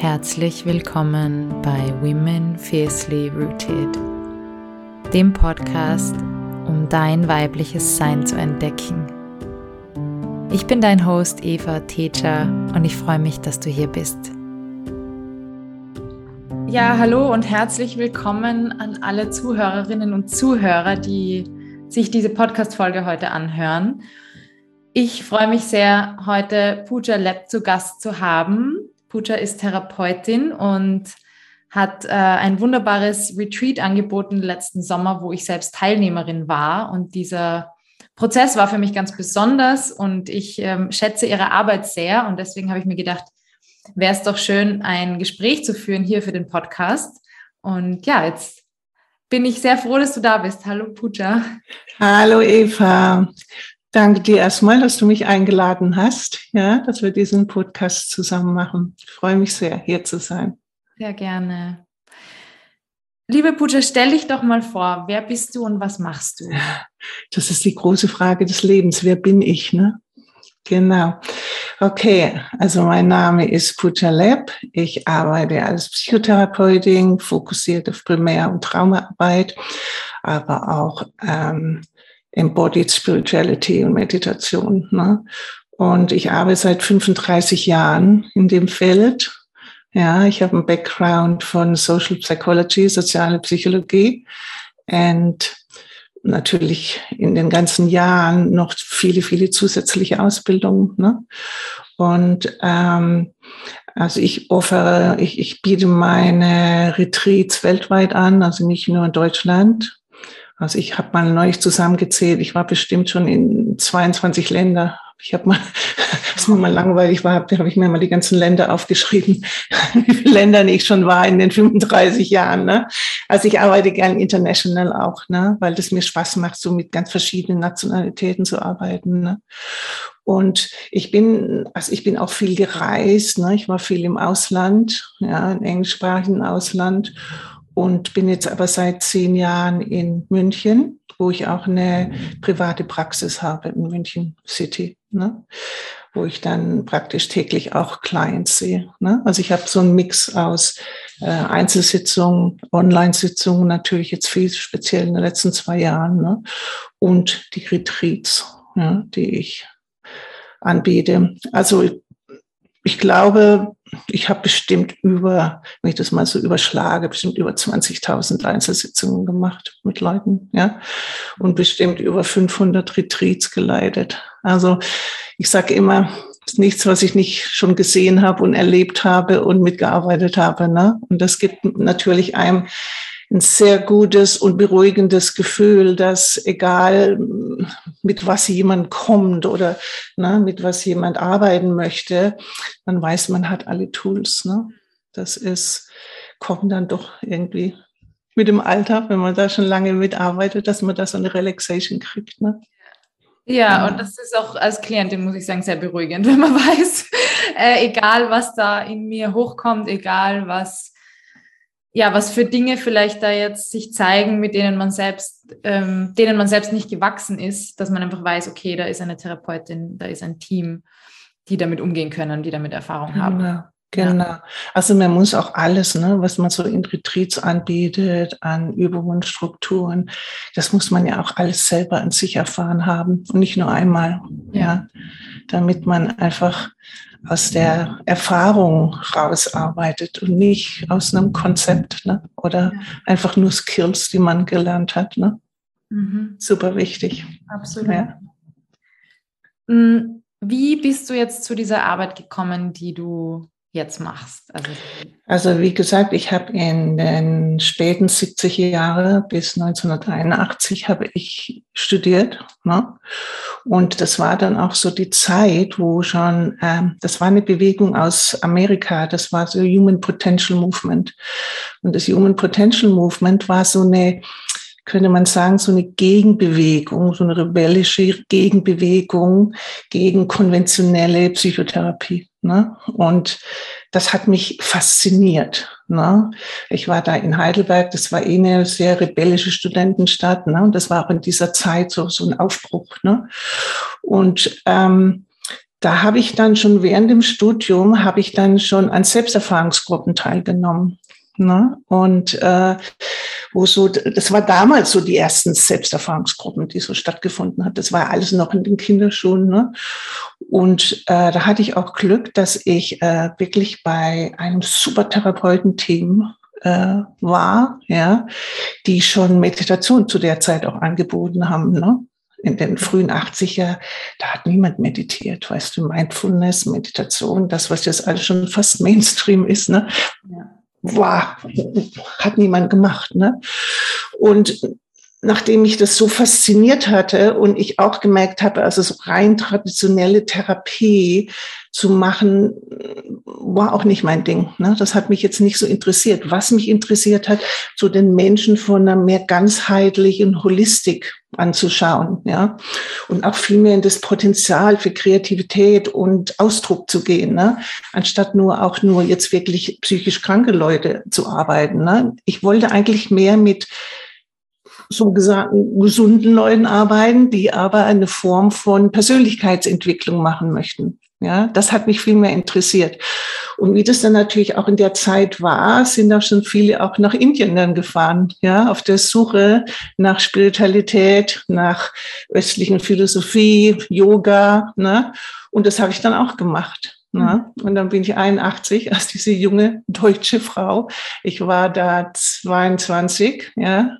Herzlich willkommen bei Women Fiercely Rooted, dem Podcast, um dein weibliches Sein zu entdecken. Ich bin dein Host Eva Teja und ich freue mich, dass du hier bist. Ja, hallo und herzlich willkommen an alle Zuhörerinnen und Zuhörer, die sich diese Podcast-Folge heute anhören. Ich freue mich sehr, heute Pooja Lab zu Gast zu haben. Pooja ist Therapeutin und hat äh, ein wunderbares Retreat angeboten letzten Sommer, wo ich selbst Teilnehmerin war. Und dieser Prozess war für mich ganz besonders und ich ähm, schätze ihre Arbeit sehr. Und deswegen habe ich mir gedacht, wäre es doch schön, ein Gespräch zu führen hier für den Podcast. Und ja, jetzt bin ich sehr froh, dass du da bist. Hallo Pooja. Hallo Eva. Danke dir erstmal, dass du mich eingeladen hast, ja, dass wir diesen Podcast zusammen machen. Ich freue mich sehr, hier zu sein. Sehr gerne. Liebe Puja, stell dich doch mal vor, wer bist du und was machst du? Das ist die große Frage des Lebens. Wer bin ich? Ne? Genau. Okay, also mein Name ist Puja Leb. Ich arbeite als Psychotherapeutin, fokussiert auf Primär- und Traumaarbeit, aber auch ähm, Embodied Spirituality und Meditation. Ne? Und ich arbeite seit 35 Jahren in dem Feld. Ja, ich habe einen Background von Social Psychology, soziale Psychologie und natürlich in den ganzen Jahren noch viele, viele zusätzliche Ausbildungen. Ne? Und ähm, also ich offere, ich, ich biete meine Retreats weltweit an, also nicht nur in Deutschland, also ich habe mal neulich zusammengezählt, ich war bestimmt schon in 22 Länder. Ich habe mal, was mir mal langweilig war, habe ich mir mal die ganzen Länder aufgeschrieben, wie viele Länder ich schon war in den 35 Jahren. Ne? Also ich arbeite gern international auch, ne? weil das mir Spaß macht, so mit ganz verschiedenen Nationalitäten zu arbeiten. Ne? Und ich bin, also ich bin auch viel gereist. Ne? Ich war viel im Ausland, ja, im englischsprachigen Ausland und bin jetzt aber seit zehn Jahren in München, wo ich auch eine private Praxis habe in München City, ne? wo ich dann praktisch täglich auch Clients sehe. Ne? Also ich habe so einen Mix aus äh, Einzelsitzungen, Online-Sitzungen, natürlich jetzt viel speziell in den letzten zwei Jahren ne? und die Retreats, ja, die ich anbiete. Also ich glaube, ich habe bestimmt über, wenn ich das mal so überschlage, bestimmt über 20.000 Einzelsitzungen gemacht mit Leuten, ja, und bestimmt über 500 Retreats geleitet. Also ich sage immer, es ist nichts, was ich nicht schon gesehen habe und erlebt habe und mitgearbeitet habe. Ne? Und das gibt natürlich einem ein sehr gutes und beruhigendes Gefühl, dass egal mit was jemand kommt oder ne, mit was jemand arbeiten möchte, man weiß, man hat alle Tools. Ne? Das ist, kommt dann doch irgendwie mit dem Alter, wenn man da schon lange mitarbeitet, dass man da so eine Relaxation kriegt. Ne? Ja, und das ist auch als Klientin, muss ich sagen, sehr beruhigend, wenn man weiß, äh, egal was da in mir hochkommt, egal was ja, was für Dinge vielleicht da jetzt sich zeigen, mit denen man selbst, ähm, denen man selbst nicht gewachsen ist, dass man einfach weiß, okay, da ist eine Therapeutin, da ist ein Team, die damit umgehen können, die damit Erfahrung genau. haben. Genau. Ja. Also man muss auch alles, ne, was man so in Retreats anbietet, an Übungen, Strukturen, das muss man ja auch alles selber an sich erfahren haben und nicht nur einmal, ja, ja damit man einfach aus der Erfahrung rausarbeitet und nicht aus einem Konzept ne? oder ja. einfach nur Skills, die man gelernt hat. Ne? Mhm. Super wichtig. Absolut. Ja. Mm, wie bist du jetzt zu dieser Arbeit gekommen, die du jetzt machst? Also, also wie gesagt, ich habe in den späten 70er Jahren bis 1981 habe ich studiert. Ne? Und das war dann auch so die Zeit, wo schon, ähm, das war eine Bewegung aus Amerika, das war so Human Potential Movement. Und das Human Potential Movement war so eine könnte man sagen, so eine Gegenbewegung, so eine rebellische Gegenbewegung gegen konventionelle Psychotherapie. Ne? Und das hat mich fasziniert. Ne? Ich war da in Heidelberg, das war eh eine sehr rebellische Studentenstadt. Ne? Und das war auch in dieser Zeit so, so ein Aufbruch. Ne? Und ähm, da habe ich dann schon während dem Studium, habe ich dann schon an Selbsterfahrungsgruppen teilgenommen. Ne? Und äh, wo so, das war damals so die ersten Selbsterfahrungsgruppen, die so stattgefunden hat. Das war alles noch in den Kinderschulen. Ne? Und äh, da hatte ich auch Glück, dass ich äh, wirklich bei einem super Therapeutenteam äh, war, ja, die schon Meditation zu der Zeit auch angeboten haben. Ne? in den frühen 80er, da hat niemand meditiert, weißt du, Mindfulness, Meditation, das, was jetzt alles schon fast Mainstream ist, ne? Ja wow, hat niemand gemacht. Ne? Und nachdem mich das so fasziniert hatte und ich auch gemerkt habe, also so rein traditionelle Therapie zu machen, war auch nicht mein Ding. Ne? Das hat mich jetzt nicht so interessiert. Was mich interessiert hat, so den Menschen von einer mehr ganzheitlichen Holistik anzuschauen, ja, und auch viel mehr in das Potenzial für Kreativität und Ausdruck zu gehen, ne? anstatt nur auch nur jetzt wirklich psychisch kranke Leute zu arbeiten. Ne? Ich wollte eigentlich mehr mit so gesagten gesunden Leuten arbeiten, die aber eine Form von Persönlichkeitsentwicklung machen möchten. Ja, das hat mich viel mehr interessiert. Und wie das dann natürlich auch in der Zeit war, sind auch schon viele auch nach Indien dann gefahren, ja, auf der Suche nach Spiritualität, nach östlichen Philosophie, Yoga, ne? Und das habe ich dann auch gemacht. Ne? Und dann bin ich 81 als diese junge deutsche Frau. Ich war da 22, ja,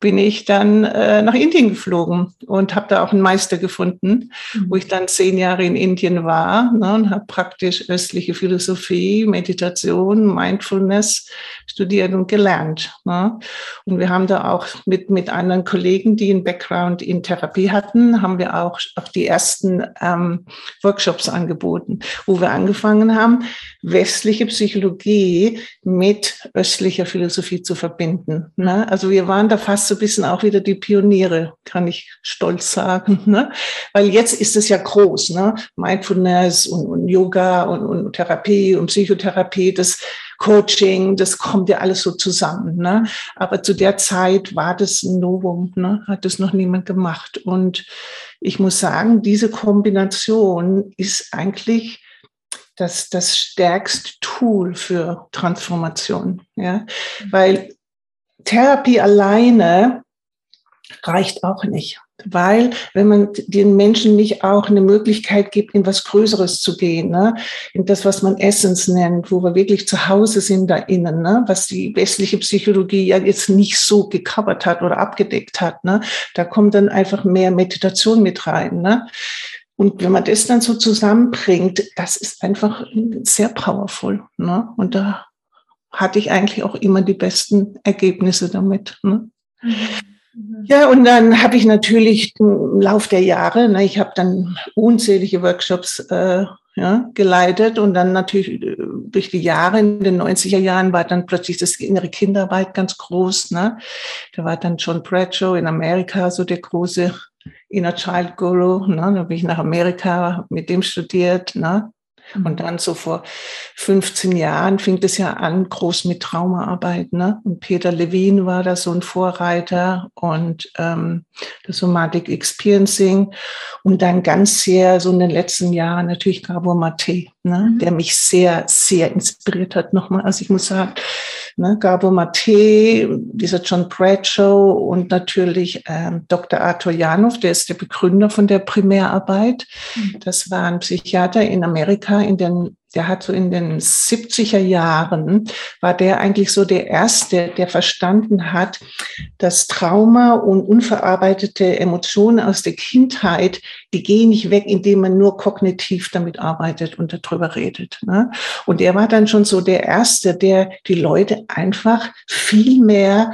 bin ich dann äh, nach Indien geflogen und habe da auch einen Meister gefunden, mhm. wo ich dann zehn Jahre in Indien war ne, und habe praktisch östliche Philosophie, Meditation, Mindfulness studiert und gelernt. Ne. Und wir haben da auch mit, mit anderen Kollegen, die einen Background in Therapie hatten, haben wir auch, auch die ersten ähm, Workshops angeboten, wo wir angefangen haben, westliche Psychologie mit östlicher Philosophie zu verbinden. Ne. Also wir waren da fast so ein bisschen auch wieder die Pioniere, kann ich stolz sagen. Ne? Weil jetzt ist es ja groß, ne? Mindfulness und, und Yoga und, und Therapie und Psychotherapie, das Coaching, das kommt ja alles so zusammen. Ne? Aber zu der Zeit war das ein Novum, ne? hat das noch niemand gemacht. Und ich muss sagen, diese Kombination ist eigentlich das, das stärkste Tool für Transformation. Ja? Weil Therapie alleine reicht auch nicht. Weil, wenn man den Menschen nicht auch eine Möglichkeit gibt, in was Größeres zu gehen, ne? in das, was man Essence nennt, wo wir wirklich zu Hause sind da innen, ne? was die westliche Psychologie ja jetzt nicht so gecovert hat oder abgedeckt hat. Ne? Da kommt dann einfach mehr Meditation mit rein. Ne? Und wenn man das dann so zusammenbringt, das ist einfach sehr powerful. Ne? Und da hatte ich eigentlich auch immer die besten Ergebnisse damit. Ne? Mhm. Ja, und dann habe ich natürlich im Lauf der Jahre, ne, ich habe dann unzählige Workshops äh, ja, geleitet und dann natürlich äh, durch die Jahre in den 90er Jahren war dann plötzlich das innere Kinderarbeit ganz groß. Ne? Da war dann John Bradshaw in Amerika so der große Inner Child Guru. Ne? Da bin ich nach Amerika, mit dem studiert. Ne? Und mhm. dann so vor 15 Jahren fing es ja an, groß mit Traumaarbeit. Ne? Und Peter Levine war da so ein Vorreiter und ähm, das Somatic Experiencing. Und dann ganz sehr so in den letzten Jahren natürlich Gabor Mate, ne? Mhm. der mich sehr, sehr inspiriert hat nochmal. Also ich muss sagen, ne? Gabor Mate, dieser John Bradshaw und natürlich ähm, Dr. Arthur Janov, der ist der Begründer von der Primärarbeit. Mhm. Das war ein Psychiater in Amerika in den der hat so in den 70er Jahren, war der eigentlich so der Erste, der verstanden hat, dass Trauma und unverarbeitete Emotionen aus der Kindheit, die gehen nicht weg, indem man nur kognitiv damit arbeitet und darüber redet. Ne? Und er war dann schon so der Erste, der die Leute einfach viel mehr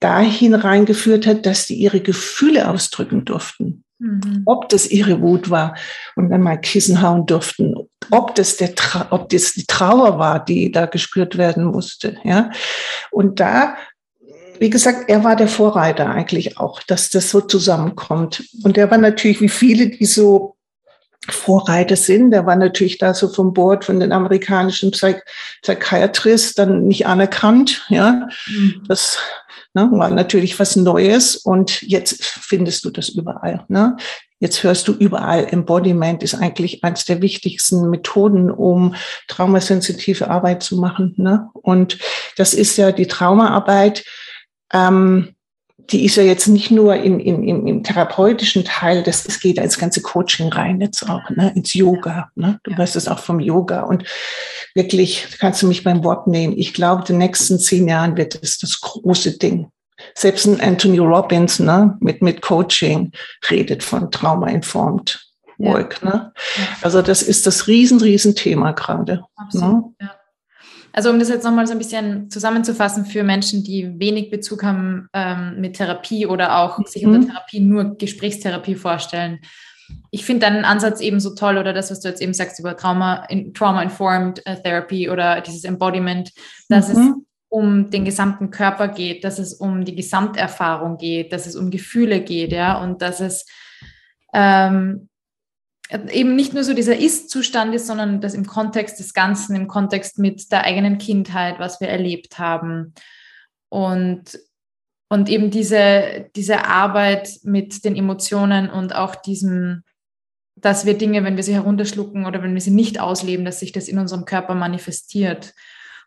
dahin reingeführt hat, dass die ihre Gefühle ausdrücken durften. Mhm. Ob das ihre Wut war und dann mal Kissen hauen durften, ob das, der ob das die Trauer war, die da gespürt werden musste. Ja? Und da, wie gesagt, er war der Vorreiter eigentlich auch, dass das so zusammenkommt. Und er war natürlich, wie viele, die so Vorreiter sind. Der war natürlich da so vom Board von den amerikanischen Psych Psychiatrist dann nicht anerkannt. Ja, mhm. das Ne? War natürlich was Neues und jetzt findest du das überall. Ne? Jetzt hörst du überall, Embodiment ist eigentlich eines der wichtigsten Methoden, um traumasensitive Arbeit zu machen. Ne? Und das ist ja die Traumaarbeit. Ähm, die ist ja jetzt nicht nur in, in, im, im therapeutischen Teil, das, es geht ins ganze Coaching rein jetzt auch, ne, ins Yoga. Ne? Du ja. weißt es auch vom Yoga. Und wirklich, kannst du mich beim Wort nehmen. Ich glaube, in den nächsten zehn Jahren wird es das große Ding. Selbst ein Anthony Robbins ne, mit, mit Coaching redet von Trauma-informed Work. Ja. Ne? Also das ist das riesen, riesen Thema gerade. Ne? Absolut, ne? ja. Also um das jetzt nochmal so ein bisschen zusammenzufassen für Menschen, die wenig Bezug haben ähm, mit Therapie oder auch mhm. sich unter Therapie nur Gesprächstherapie vorstellen. Ich finde deinen Ansatz eben so toll oder das, was du jetzt eben sagst über Trauma, in, Trauma-Informed äh, Therapy oder dieses Embodiment, dass mhm. es um den gesamten Körper geht, dass es um die Gesamterfahrung geht, dass es um Gefühle geht, ja, und dass es ähm, eben nicht nur so dieser Ist-Zustand ist, sondern das im Kontext des Ganzen, im Kontext mit der eigenen Kindheit, was wir erlebt haben. Und, und eben diese, diese Arbeit mit den Emotionen und auch diesem, dass wir Dinge, wenn wir sie herunterschlucken oder wenn wir sie nicht ausleben, dass sich das in unserem Körper manifestiert.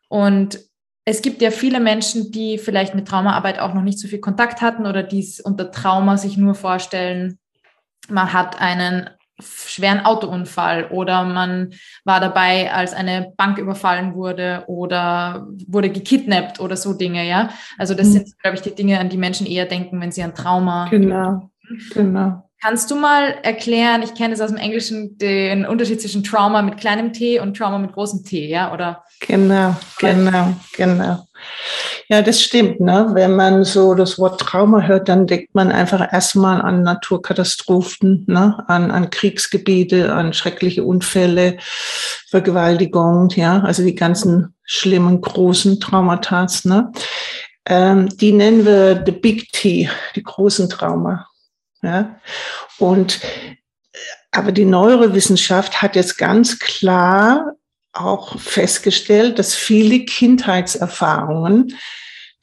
Und es gibt ja viele Menschen, die vielleicht mit Traumaarbeit auch noch nicht so viel Kontakt hatten oder dies unter Trauma sich nur vorstellen, man hat einen schweren Autounfall oder man war dabei, als eine Bank überfallen wurde oder wurde gekidnappt oder so Dinge, ja. Also das mhm. sind, glaube ich, die Dinge, an die Menschen eher denken, wenn sie an Trauma. Genau, genau. Kannst du mal erklären, ich kenne es aus dem Englischen, den Unterschied zwischen Trauma mit kleinem T und Trauma mit großem T, ja? Oder? Genau, genau, genau. Ja, das stimmt. Ne? Wenn man so das Wort Trauma hört, dann denkt man einfach erstmal an Naturkatastrophen, ne? an, an Kriegsgebiete, an schreckliche Unfälle, Vergewaltigung, ja, also die ganzen schlimmen, großen Traumata. Ne? Ähm, die nennen wir the Big T, die großen Trauma. Ja? Und aber die Neurowissenschaft hat jetzt ganz klar auch festgestellt, dass viele Kindheitserfahrungen,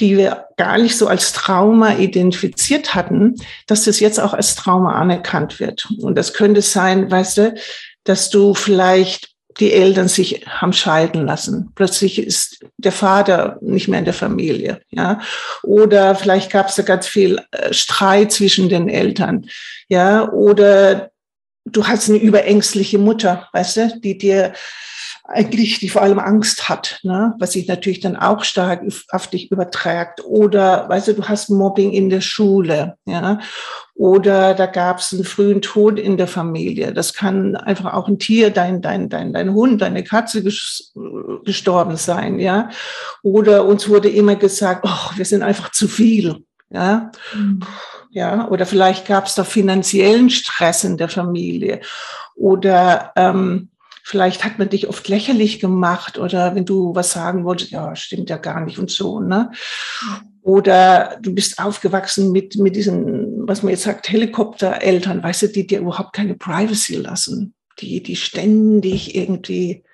die wir gar nicht so als Trauma identifiziert hatten, dass das jetzt auch als Trauma anerkannt wird. Und das könnte sein, weißt du, dass du vielleicht die Eltern sich haben scheiden lassen. Plötzlich ist der Vater nicht mehr in der Familie, ja. Oder vielleicht gab es da ganz viel äh, Streit zwischen den Eltern, ja. Oder du hast eine überängstliche Mutter, weißt du, die dir eigentlich, die vor allem Angst hat, ne? was sich natürlich dann auch stark auf dich überträgt. Oder, weißt du, du hast Mobbing in der Schule, ja. Oder da gab es einen frühen Tod in der Familie. Das kann einfach auch ein Tier, dein, dein, dein, dein Hund, deine Katze gestorben sein, ja. Oder uns wurde immer gesagt, oh, wir sind einfach zu viel, ja. Mhm. Ja, oder vielleicht gab es da finanziellen Stress in der Familie. Oder ähm, Vielleicht hat man dich oft lächerlich gemacht oder wenn du was sagen wolltest, ja, stimmt ja gar nicht und so, ne? Oder du bist aufgewachsen mit, mit diesen, was man jetzt sagt, Helikoptereltern, weißt du, die dir überhaupt keine Privacy lassen, die, die ständig irgendwie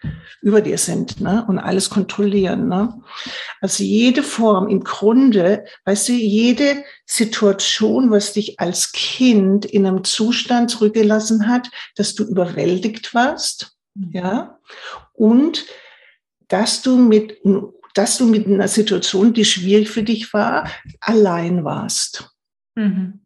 über dir sind, ne? Und alles kontrollieren, ne? Also jede Form, im Grunde, weißt du, jede Situation, was dich als Kind in einem Zustand zurückgelassen hat, dass du überwältigt warst, ja, und dass du mit, dass du mit einer Situation, die schwierig für dich war, allein warst. Mhm.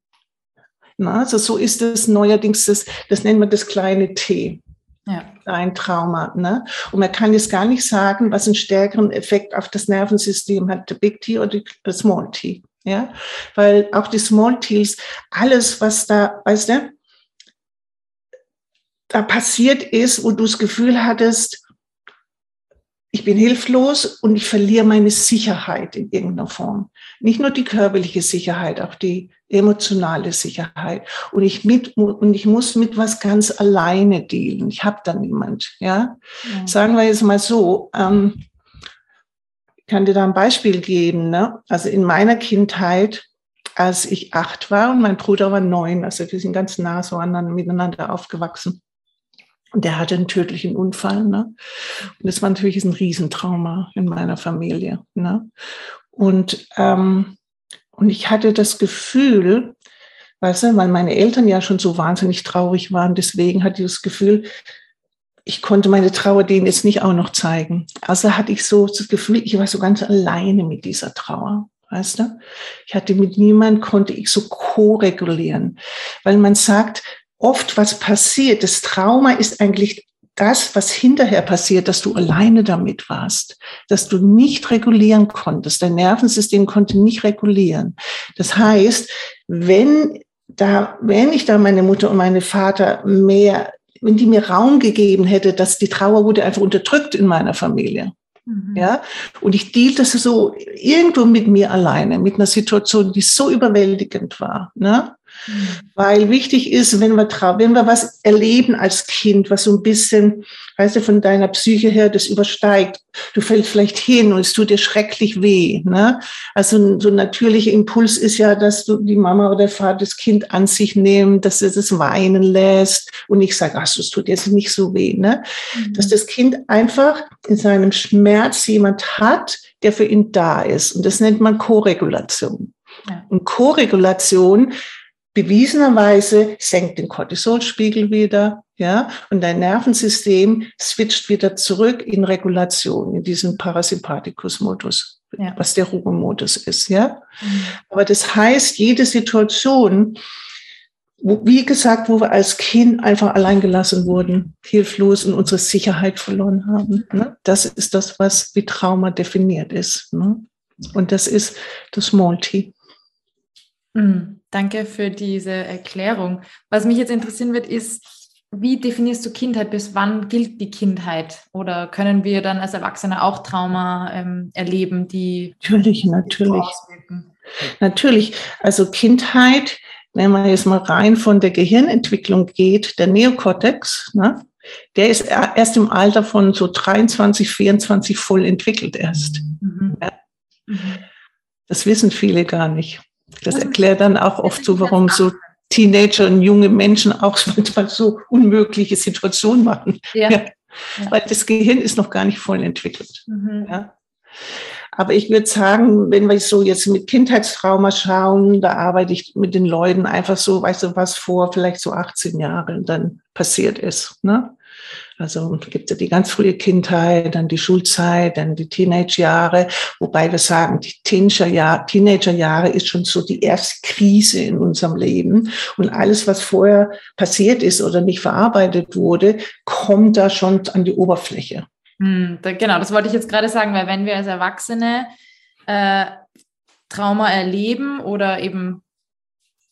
Na, also so ist es neuerdings, das, das nennt man das kleine T. Ja. Ein Trauma. Ne? Und man kann jetzt gar nicht sagen, was einen stärkeren Effekt auf das Nervensystem hat, der Big T oder die Small T. Ja, weil auch die Small T's, alles, was da, weißt du, da passiert ist, wo du das Gefühl hattest, ich bin hilflos und ich verliere meine Sicherheit in irgendeiner Form. Nicht nur die körperliche Sicherheit, auch die emotionale Sicherheit. Und ich mit und ich muss mit was ganz alleine dealen. Ich habe da niemand. Ja, ja. sagen wir jetzt mal so. Ähm, ich kann dir da ein Beispiel geben. Ne? Also in meiner Kindheit, als ich acht war und mein Bruder war neun, also wir sind ganz nah so miteinander aufgewachsen. Und der hatte einen tödlichen Unfall. Ne? Und das war natürlich ein Riesentrauma in meiner Familie. Ne? Und, ähm, und ich hatte das Gefühl, Weißt du, weil meine Eltern ja schon so wahnsinnig traurig waren. Deswegen hatte ich das Gefühl, ich konnte meine Trauer denen jetzt nicht auch noch zeigen. Also hatte ich so das Gefühl, ich war so ganz alleine mit dieser Trauer. Weißt du? Ich hatte mit niemand, konnte ich so ko-regulieren. Weil man sagt, oft was passiert, das Trauma ist eigentlich das, was hinterher passiert, dass du alleine damit warst, dass du nicht regulieren konntest. Dein Nervensystem konnte nicht regulieren. Das heißt, wenn da, wenn ich da meine Mutter und meine Vater mehr, wenn die mir Raum gegeben hätte, dass die Trauer wurde einfach unterdrückt in meiner Familie. Mhm. Ja, und ich dealte so irgendwo mit mir alleine, mit einer Situation, die so überwältigend war. Ne? Mhm. Weil wichtig ist, wenn wir, wenn wir was erleben als Kind, was so ein bisschen, weißt du, von deiner Psyche her das übersteigt, du fällst vielleicht hin und es tut dir schrecklich weh. Ne? Also so ein natürlicher Impuls ist ja, dass du die Mama oder der Vater das Kind an sich nimmt, dass es das weinen lässt und ich sage, ach, es tut jetzt nicht so weh. Ne? Mhm. Dass das Kind einfach in seinem Schmerz jemand hat, der für ihn da ist. Und das nennt man Koregulation. Ja. Und Koregulation bewiesenerweise senkt den Cortisolspiegel wieder, ja, und dein Nervensystem switcht wieder zurück in Regulation, in diesen Parasympathikus-Modus, ja. was der Ruhemodus ist, ja. Mhm. Aber das heißt, jede Situation, wo, wie gesagt, wo wir als Kind einfach alleingelassen wurden, hilflos und unsere Sicherheit verloren haben, ne? das ist das, was wie Trauma definiert ist. Ne? Und das ist das Multi. Mhm. Danke für diese Erklärung. Was mich jetzt interessieren wird, ist, wie definierst du Kindheit? Bis wann gilt die Kindheit? Oder können wir dann als Erwachsene auch Trauma ähm, erleben, die natürlich, natürlich, natürlich. Also Kindheit, wenn man jetzt mal rein von der Gehirnentwicklung geht, der Neokortex, ne, der ist erst im Alter von so 23, 24 voll entwickelt erst. Mhm. Ja. Mhm. Das wissen viele gar nicht. Das erklärt dann auch oft so, warum so Teenager und junge Menschen auch manchmal so unmögliche Situationen machen. Ja. ja. Weil das Gehirn ist noch gar nicht voll entwickelt. Mhm. Ja. Aber ich würde sagen, wenn wir so jetzt mit Kindheitstrauma schauen, da arbeite ich mit den Leuten einfach so, weißt du, was vor vielleicht so 18 Jahren dann passiert ist. Ne? Also gibt es ja die ganz frühe Kindheit, dann die Schulzeit, dann die Teenagerjahre, wobei wir sagen, die Teenagerjahre ist schon so die erste Krise in unserem Leben. Und alles, was vorher passiert ist oder nicht verarbeitet wurde, kommt da schon an die Oberfläche. Hm, genau, das wollte ich jetzt gerade sagen, weil wenn wir als Erwachsene äh, Trauma erleben oder eben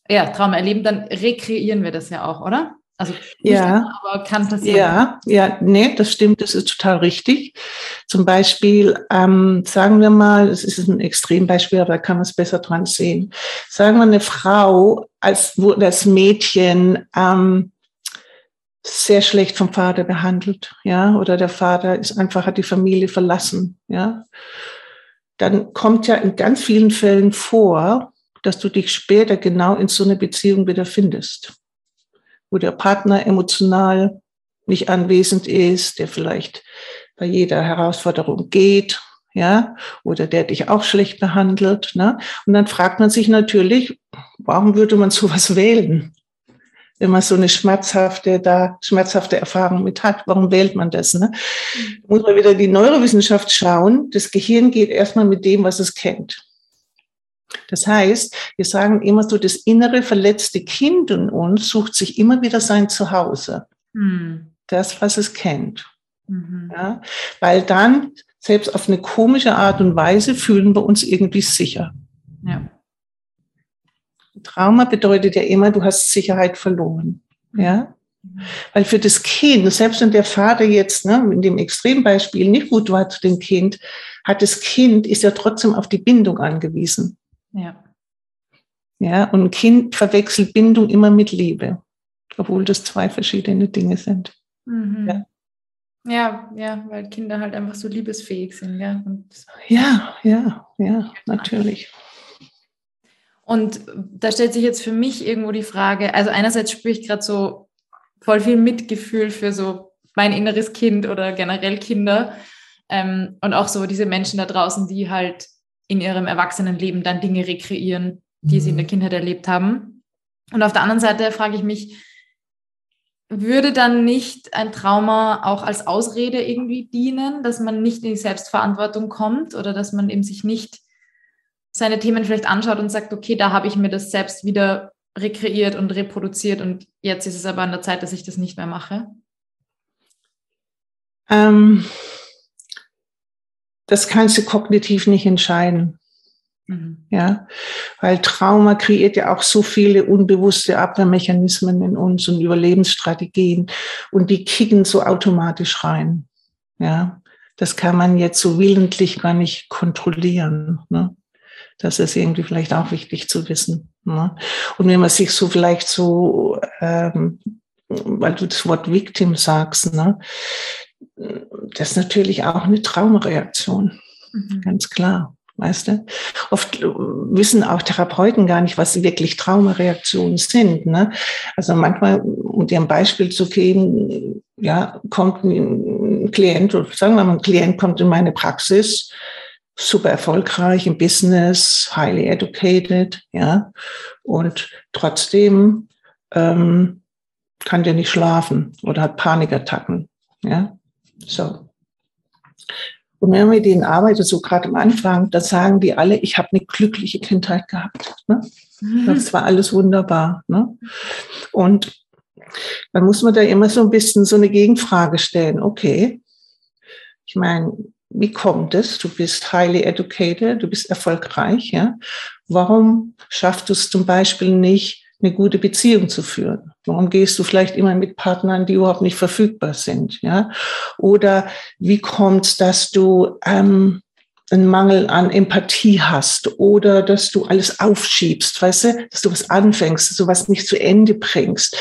ja, Trauma erleben, dann rekreieren wir das ja auch, oder? Also ja, immer, aber kann passieren. Ja, ja, nee, das stimmt, das ist total richtig. Zum Beispiel, ähm, sagen wir mal, es ist ein Extrembeispiel, aber da kann man es besser dran sehen. Sagen wir eine Frau, als wurde das Mädchen ähm, sehr schlecht vom Vater behandelt, ja, oder der Vater ist einfach hat die Familie verlassen, ja. Dann kommt ja in ganz vielen Fällen vor, dass du dich später genau in so eine Beziehung wieder findest wo der Partner emotional nicht anwesend ist, der vielleicht bei jeder Herausforderung geht, ja, oder der dich auch schlecht behandelt, ne? Und dann fragt man sich natürlich, warum würde man sowas wählen? Wenn man so eine schmerzhafte, da schmerzhafte Erfahrung mit hat, warum wählt man das? Ne? Muss man wieder die Neurowissenschaft schauen. Das Gehirn geht erstmal mit dem, was es kennt. Das heißt, wir sagen immer so, das innere verletzte Kind in uns sucht sich immer wieder sein Zuhause. Mhm. Das, was es kennt. Mhm. Ja? Weil dann, selbst auf eine komische Art und Weise, fühlen wir uns irgendwie sicher. Ja. Trauma bedeutet ja immer, du hast Sicherheit verloren. Ja? Mhm. Weil für das Kind, selbst wenn der Vater jetzt ne, in dem Extrembeispiel nicht gut war zu dem Kind, hat das Kind, ist ja trotzdem auf die Bindung angewiesen. Ja. Ja, und ein Kind verwechselt Bindung immer mit Liebe, obwohl das zwei verschiedene Dinge sind. Mhm. Ja. Ja, ja, weil Kinder halt einfach so liebesfähig sind, ja. Und ja, ja, ja, natürlich. Und da stellt sich jetzt für mich irgendwo die Frage, also einerseits spüre ich gerade so voll viel Mitgefühl für so mein inneres Kind oder generell Kinder ähm, und auch so diese Menschen da draußen, die halt in ihrem Erwachsenenleben dann Dinge rekreieren, die sie in der mhm. Kindheit erlebt haben. Und auf der anderen Seite frage ich mich, würde dann nicht ein Trauma auch als Ausrede irgendwie dienen, dass man nicht in die Selbstverantwortung kommt oder dass man eben sich nicht seine Themen vielleicht anschaut und sagt, okay, da habe ich mir das selbst wieder rekreiert und reproduziert und jetzt ist es aber an der Zeit, dass ich das nicht mehr mache? Ähm, das kannst du kognitiv nicht entscheiden. Mhm. Ja, weil Trauma kreiert ja auch so viele unbewusste Abwehrmechanismen in uns und Überlebensstrategien und die kicken so automatisch rein. Ja, das kann man jetzt so willentlich gar nicht kontrollieren. Ne? Das ist irgendwie vielleicht auch wichtig zu wissen. Ne? Und wenn man sich so vielleicht so, ähm, weil du das Wort Victim sagst, ne? Das ist natürlich auch eine Traumareaktion, mhm. ganz klar. Weißt du? Oft wissen auch Therapeuten gar nicht, was wirklich Traumareaktionen sind. Ne? Also manchmal, um dir ein Beispiel zu geben, ja, kommt ein Klient, oder sagen wir mal, ein Klient kommt in meine Praxis, super erfolgreich im Business, highly educated, ja, und trotzdem ähm, kann der nicht schlafen oder hat Panikattacken, ja, so. Und wenn mit denen arbeitet, so gerade am Anfang, da sagen die alle, ich habe eine glückliche Kindheit gehabt. Ne? Das war alles wunderbar. Ne? Und dann muss man da immer so ein bisschen so eine Gegenfrage stellen. Okay, ich meine, wie kommt es? Du bist highly educated, du bist erfolgreich, ja? Warum schaffst du es zum Beispiel nicht, eine gute Beziehung zu führen? Warum gehst du vielleicht immer mit Partnern, die überhaupt nicht verfügbar sind? Ja? Oder wie kommt es, dass du ähm, einen Mangel an Empathie hast oder dass du alles aufschiebst, weißt du, dass du was anfängst, dass du was nicht zu Ende bringst?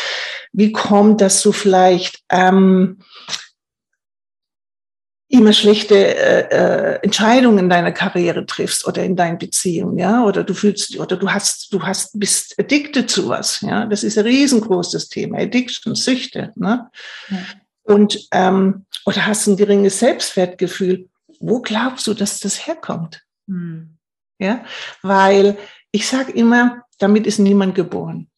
Wie kommt, dass du vielleicht ähm, immer schlechte äh, äh, Entscheidungen in deiner Karriere triffst oder in deinen Beziehungen, ja, oder du fühlst oder du hast du hast bist addicted zu was, ja, das ist ein riesengroßes Thema, Addiction, Süchte, ne? Ja. Und ähm, oder hast ein geringes Selbstwertgefühl. Wo glaubst du, dass das herkommt? Hm. Ja, weil ich sage immer, damit ist niemand geboren.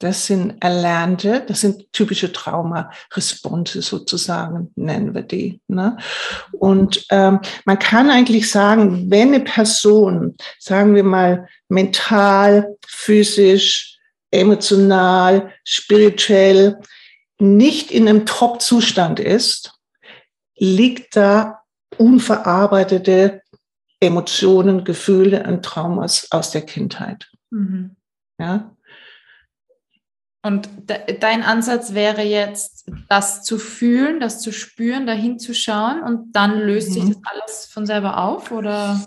Das sind erlernte, das sind typische Trauma-Response sozusagen, nennen wir die. Ne? Und ähm, man kann eigentlich sagen, wenn eine Person, sagen wir mal, mental, physisch, emotional, spirituell nicht in einem Top-Zustand ist, liegt da unverarbeitete Emotionen, Gefühle und Traumas aus der Kindheit. Mhm. Ja, und de dein Ansatz wäre jetzt, das zu fühlen, das zu spüren, dahin zu schauen und dann löst mhm. sich das alles von selber auf, oder?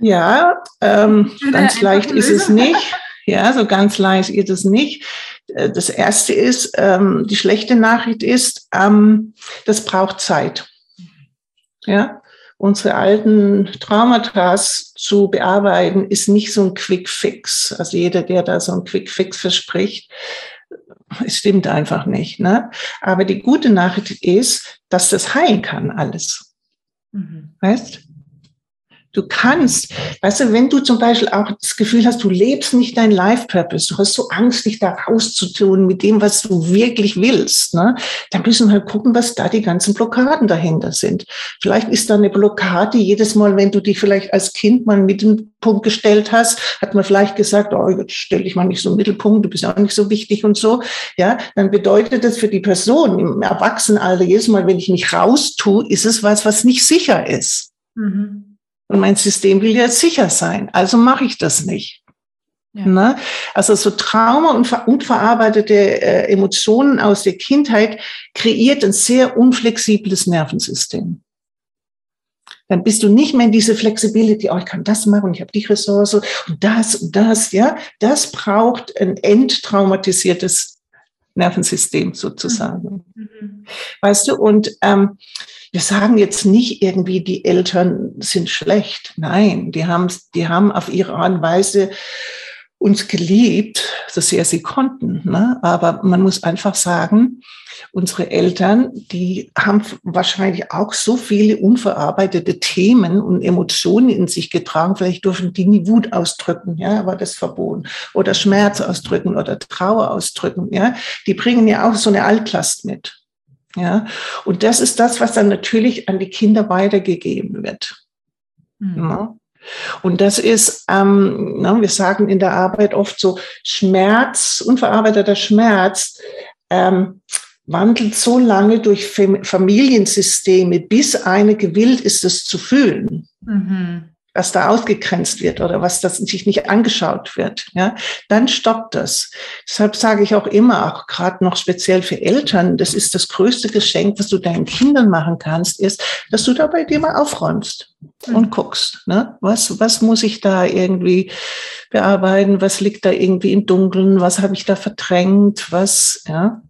Ja, ähm, ganz leicht ist es nicht. Ja, so ganz leicht ist es nicht. Äh, das erste ist, ähm, die schlechte Nachricht ist, ähm, das braucht Zeit. Ja, unsere alten Traumata zu bearbeiten, ist nicht so ein Quick Fix. Also jeder, der da so ein Quick Fix verspricht, es stimmt einfach nicht. Ne? Aber die gute Nachricht ist, dass das heilen kann alles. Mhm. Weißt? Du kannst, weißt du, wenn du zum Beispiel auch das Gefühl hast, du lebst nicht dein Life-Purpose, du hast so Angst, dich da rauszutun mit dem, was du wirklich willst, ne? dann müssen wir halt gucken, was da die ganzen Blockaden dahinter sind. Vielleicht ist da eine Blockade jedes Mal, wenn du dich vielleicht als Kind mal mit dem Punkt gestellt hast, hat man vielleicht gesagt, oh, jetzt stell dich mal nicht so im Mittelpunkt, du bist auch nicht so wichtig und so. Ja, dann bedeutet das für die Person im Erwachsenenalter jedes Mal, wenn ich mich raustue, ist es was, was nicht sicher ist. Mhm. Und mein System will ja sicher sein, also mache ich das nicht. Ja. Ne? Also so Trauma und unverarbeitete äh, Emotionen aus der Kindheit kreiert ein sehr unflexibles Nervensystem. Dann bist du nicht mehr in diese Flexibility, oh, ich kann das machen, ich habe die Ressource und das und das, ja. Das braucht ein enttraumatisiertes Nervensystem sozusagen. Mhm. mhm. Weißt du, und ähm, wir sagen jetzt nicht irgendwie, die Eltern sind schlecht. Nein, die haben, die haben auf ihre Art und Weise uns geliebt, so sehr sie konnten. Ne? Aber man muss einfach sagen, unsere Eltern, die haben wahrscheinlich auch so viele unverarbeitete Themen und Emotionen in sich getragen. Vielleicht dürfen die nie Wut ausdrücken, ja, war das verboten. Oder Schmerz ausdrücken oder Trauer ausdrücken, ja. Die bringen ja auch so eine Altlast mit. Ja, und das ist das, was dann natürlich an die Kinder weitergegeben wird. Mhm. Ja? Und das ist, ähm, na, wir sagen in der Arbeit oft so, Schmerz, unverarbeiteter Schmerz ähm, wandelt so lange durch Familiensysteme, bis eine gewillt ist, es zu fühlen. Mhm was da ausgegrenzt wird oder was das sich nicht angeschaut wird, ja, dann stoppt das. Deshalb sage ich auch immer, auch gerade noch speziell für Eltern, das ist das größte Geschenk, was du deinen Kindern machen kannst, ist, dass du da bei dir mal aufräumst und mhm. guckst, ne? was, was muss ich da irgendwie bearbeiten, was liegt da irgendwie im Dunkeln, was habe ich da verdrängt, was, ja.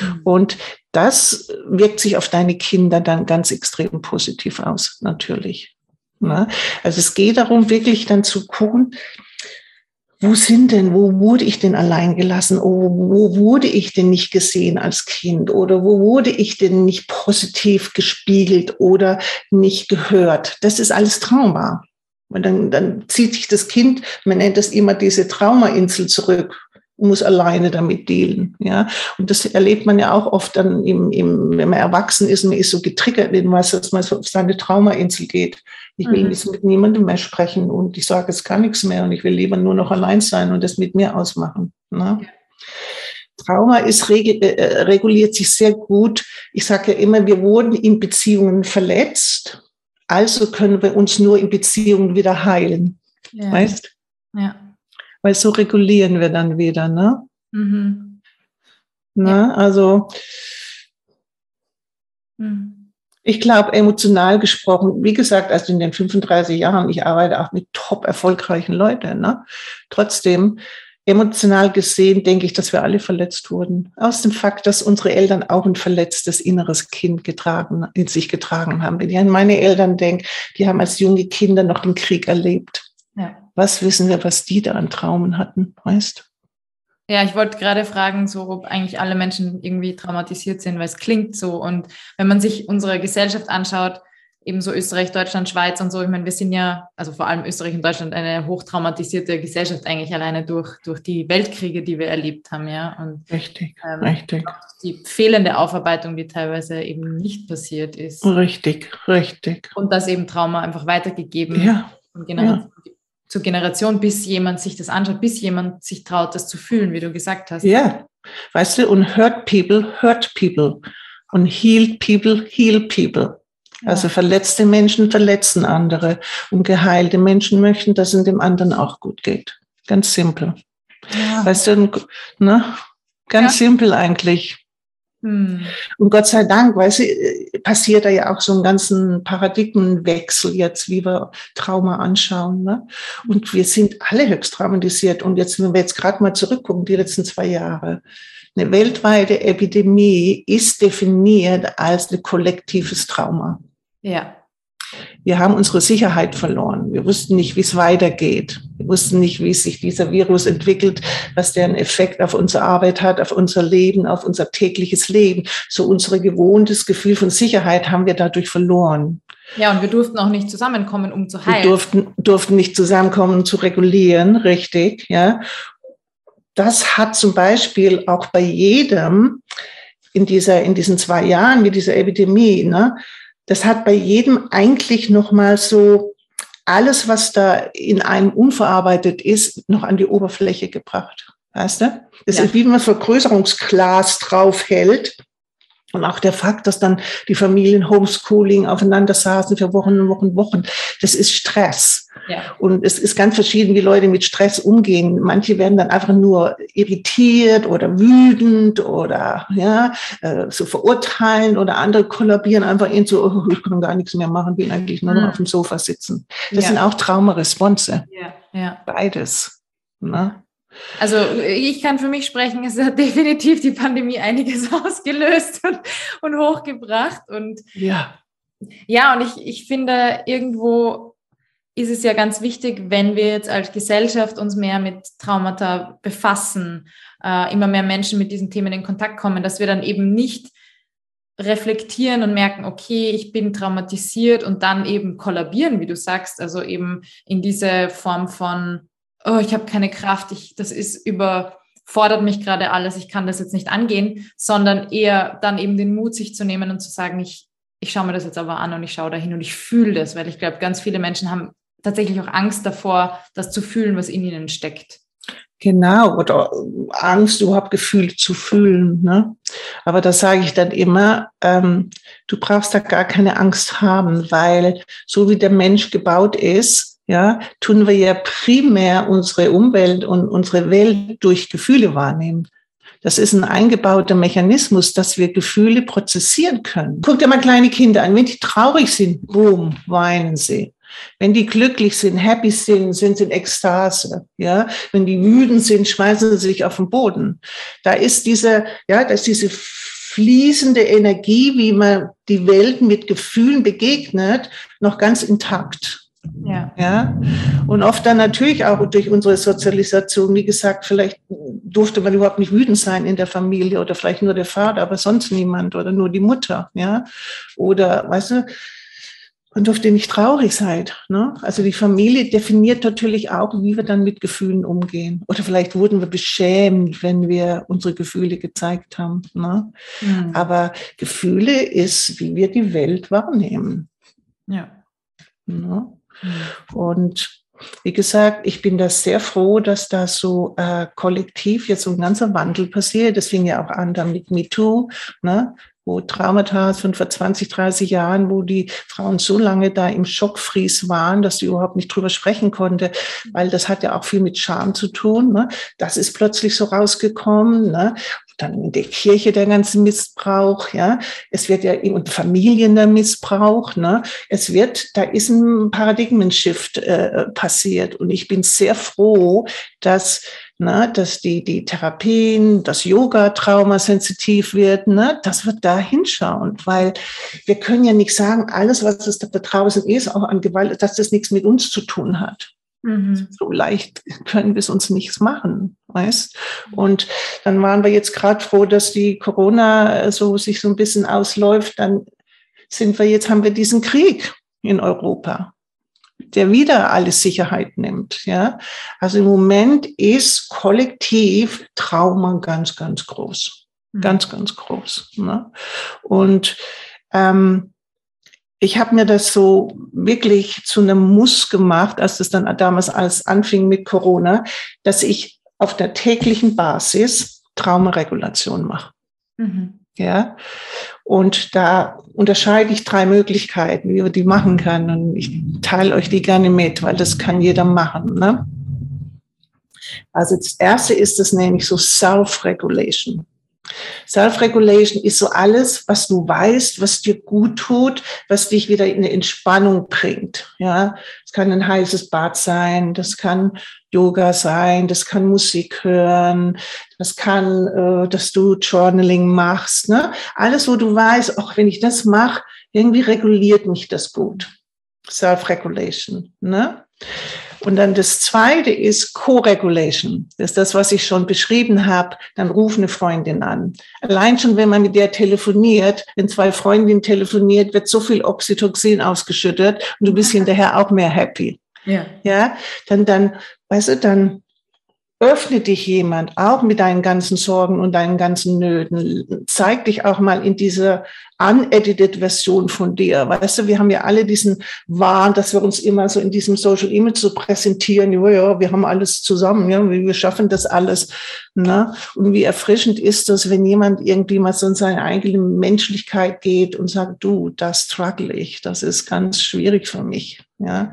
Mhm. Und das wirkt sich auf deine Kinder dann ganz extrem positiv aus, natürlich. Ne? Also es geht darum, wirklich dann zu gucken, wo sind denn, wo wurde ich denn allein gelassen? Oh, wo wurde ich denn nicht gesehen als Kind? Oder wo wurde ich denn nicht positiv gespiegelt oder nicht gehört? Das ist alles Trauma. Und dann, dann zieht sich das Kind, man nennt das immer diese Traumainsel zurück muss alleine damit dealen. Ja, und das erlebt man ja auch oft dann, im, im, wenn man erwachsen ist, man ist so getriggert in was, dass man so auf seine Traumainsel geht. Ich will mhm. jetzt mit niemandem mehr sprechen und ich sage es gar nichts mehr und ich will lieber nur noch allein sein und das mit mir ausmachen. Ne? Ja. Trauma ist reg äh, reguliert sich sehr gut. Ich sage ja immer, wir wurden in Beziehungen verletzt, also können wir uns nur in Beziehungen wieder heilen. Ja. Weißt? Ja. Weil so regulieren wir dann wieder, ne? Mhm. Na, ja. also mhm. ich glaube, emotional gesprochen, wie gesagt, also in den 35 Jahren, ich arbeite auch mit top erfolgreichen Leuten, ne? Trotzdem, emotional gesehen, denke ich, dass wir alle verletzt wurden. Aus dem Fakt, dass unsere Eltern auch ein verletztes inneres Kind getragen, in sich getragen haben. Wenn ich an meine Eltern denke, die haben als junge Kinder noch den Krieg erlebt. Ja. Was wissen wir, was die da an Traumen hatten, weißt? Ja, ich wollte gerade fragen, so ob eigentlich alle Menschen irgendwie traumatisiert sind, weil es klingt so. Und wenn man sich unsere Gesellschaft anschaut, eben so Österreich, Deutschland, Schweiz und so, ich meine, wir sind ja, also vor allem Österreich und Deutschland, eine hochtraumatisierte Gesellschaft eigentlich alleine durch, durch die Weltkriege, die wir erlebt haben, ja. Und, richtig, ähm, richtig. Die fehlende Aufarbeitung, die teilweise eben nicht passiert ist. Richtig, richtig. Und das eben Trauma einfach weitergegeben ja. von Generation ja zur Generation, bis jemand sich das anschaut, bis jemand sich traut, das zu fühlen, wie du gesagt hast. Ja, weißt du, und hurt people, hurt people. Und healed people, heal people. Ja. Also verletzte Menschen verletzen andere. Und geheilte Menschen möchten, dass es dem anderen auch gut geht. Ganz simpel. Ja. Weißt du, ne? Ganz ja. simpel eigentlich. Hm. Und Gott sei Dank, weißt du, passiert da ja auch so einen ganzen Paradigmenwechsel jetzt, wie wir Trauma anschauen. Ne? Und wir sind alle höchst traumatisiert. Und jetzt, wenn wir jetzt gerade mal zurückgucken, die letzten zwei Jahre, eine weltweite Epidemie ist definiert als ein kollektives Trauma. Ja. Wir haben unsere Sicherheit verloren. Wir wussten nicht, wie es weitergeht. Wir wussten nicht, wie sich dieser Virus entwickelt, was der einen Effekt auf unsere Arbeit hat, auf unser Leben, auf unser tägliches Leben. So unser gewohntes Gefühl von Sicherheit haben wir dadurch verloren. Ja, und wir durften auch nicht zusammenkommen, um zu heilen. Wir durften, durften nicht zusammenkommen, um zu regulieren, richtig, ja. Das hat zum Beispiel auch bei jedem in dieser, in diesen zwei Jahren mit dieser Epidemie, ne, das hat bei jedem eigentlich nochmal so alles, was da in einem unverarbeitet ist, noch an die Oberfläche gebracht. Weißt du? Das ja. ist wie wenn man Vergrößerungsglas draufhält und auch der Fakt, dass dann die Familien Homeschooling aufeinander saßen für Wochen und Wochen, Wochen, das ist Stress. Ja. Und es ist ganz verschieden, wie Leute mit Stress umgehen. Manche werden dann einfach nur irritiert oder wütend oder ja, äh, so verurteilen oder andere kollabieren einfach in so, oh, ich kann gar nichts mehr machen, bin eigentlich nur noch mhm. auf dem Sofa sitzen. Das ja. sind auch Traumaresponse. Ja. Ja. Beides. Ne? Also ich kann für mich sprechen, es hat definitiv die Pandemie einiges ausgelöst und, und hochgebracht. Und ja, ja, und ich, ich finde irgendwo, ist es ja ganz wichtig, wenn wir jetzt als Gesellschaft uns mehr mit Traumata befassen, äh, immer mehr Menschen mit diesen Themen in Kontakt kommen, dass wir dann eben nicht reflektieren und merken, okay, ich bin traumatisiert und dann eben kollabieren, wie du sagst, also eben in diese Form von, oh, ich habe keine Kraft, ich, das ist überfordert mich gerade alles, ich kann das jetzt nicht angehen, sondern eher dann eben den Mut, sich zu nehmen und zu sagen, ich, ich schaue mir das jetzt aber an und ich schaue dahin und ich fühle das, weil ich glaube, ganz viele Menschen haben tatsächlich auch Angst davor, das zu fühlen, was in ihnen steckt. Genau, oder Angst, überhaupt Gefühle zu fühlen. Ne? Aber da sage ich dann immer, ähm, du brauchst da gar keine Angst haben, weil so wie der Mensch gebaut ist, ja, tun wir ja primär unsere Umwelt und unsere Welt durch Gefühle wahrnehmen. Das ist ein eingebauter Mechanismus, dass wir Gefühle prozessieren können. Guck dir mal kleine Kinder an. Wenn die traurig sind, boom, weinen sie. Wenn die glücklich sind, happy sind, sind sie in Ekstase. Ja, wenn die wütend sind, schmeißen sie sich auf den Boden. Da ist diese, ja, da ist diese fließende Energie, wie man die Welt mit Gefühlen begegnet, noch ganz intakt. Ja. ja. Und oft dann natürlich auch durch unsere Sozialisation, wie gesagt, vielleicht durfte man überhaupt nicht wütend sein in der Familie oder vielleicht nur der Vater, aber sonst niemand oder nur die Mutter, ja. Oder, weißt du, man durfte nicht traurig sein. Ne? Also die Familie definiert natürlich auch, wie wir dann mit Gefühlen umgehen. Oder vielleicht wurden wir beschämt, wenn wir unsere Gefühle gezeigt haben. Ne? Mhm. Aber Gefühle ist, wie wir die Welt wahrnehmen. Ja. Ne? Und wie gesagt, ich bin da sehr froh, dass da so äh, kollektiv jetzt so ein ganzer Wandel passiert. Das fing ja auch an dann mit MeToo, ne? wo Traumata von vor 20, 30 Jahren, wo die Frauen so lange da im Schockfries waren, dass sie überhaupt nicht drüber sprechen konnte, weil das hat ja auch viel mit Scham zu tun. Ne? Das ist plötzlich so rausgekommen. Ne? Dann in der Kirche der ganze Missbrauch, ja. Es wird ja in Familien der Missbrauch, ne. Es wird, da ist ein Paradigmenshift äh, passiert. Und ich bin sehr froh, dass ne, dass die, die Therapien, das Yoga traumasensitiv wird, ne, das wird da hinschauen, weil wir können ja nicht sagen, alles, was es da draußen ist, auch an Gewalt, dass das nichts mit uns zu tun hat. Mhm. So leicht können wir es uns nichts machen, weißt? Und dann waren wir jetzt gerade froh, dass die Corona so sich so ein bisschen ausläuft. Dann sind wir jetzt, haben wir diesen Krieg in Europa der wieder alles Sicherheit nimmt. Ja, also im Moment ist kollektiv Trauma ganz, ganz groß, mhm. ganz, ganz groß. Ne? Und ähm, ich habe mir das so wirklich zu einem Muss gemacht, als es dann damals alles anfing mit Corona, dass ich auf der täglichen Basis Traumaregulation mache. Mhm. Ja, und da unterscheide ich drei Möglichkeiten, wie man die machen kann. Und ich teile euch die gerne mit, weil das kann jeder machen. Ne? Also das erste ist es nämlich so Self-Regulation. Self-Regulation ist so alles, was du weißt, was dir gut tut, was dich wieder in eine Entspannung bringt. Ja, es kann ein heißes Bad sein, das kann Yoga sein, das kann Musik hören, das kann, äh, dass du Journaling machst. Ne? Alles, wo du weißt, auch wenn ich das mache, irgendwie reguliert mich das gut. Self-Regulation. Ne? Und dann das zweite ist Co-Regulation. Das ist das, was ich schon beschrieben habe. Dann ruf eine Freundin an. Allein schon, wenn man mit der telefoniert, wenn zwei Freundinnen telefoniert, wird so viel Oxytocin ausgeschüttet und du bist hinterher auch mehr happy. Ja. Ja, dann, dann, weißt du, dann öffne dich jemand auch mit deinen ganzen Sorgen und deinen ganzen Nöten. Zeig dich auch mal in dieser unedited Version von dir. Weißt du, wir haben ja alle diesen Wahn, dass wir uns immer so in diesem Social Image so präsentieren. Ja, ja, wir haben alles zusammen. Ja, wir schaffen das alles. Ne? Und wie erfrischend ist das, wenn jemand irgendwie mal so in seine eigene Menschlichkeit geht und sagt, du, das struggle ich. Das ist ganz schwierig für mich. Ja,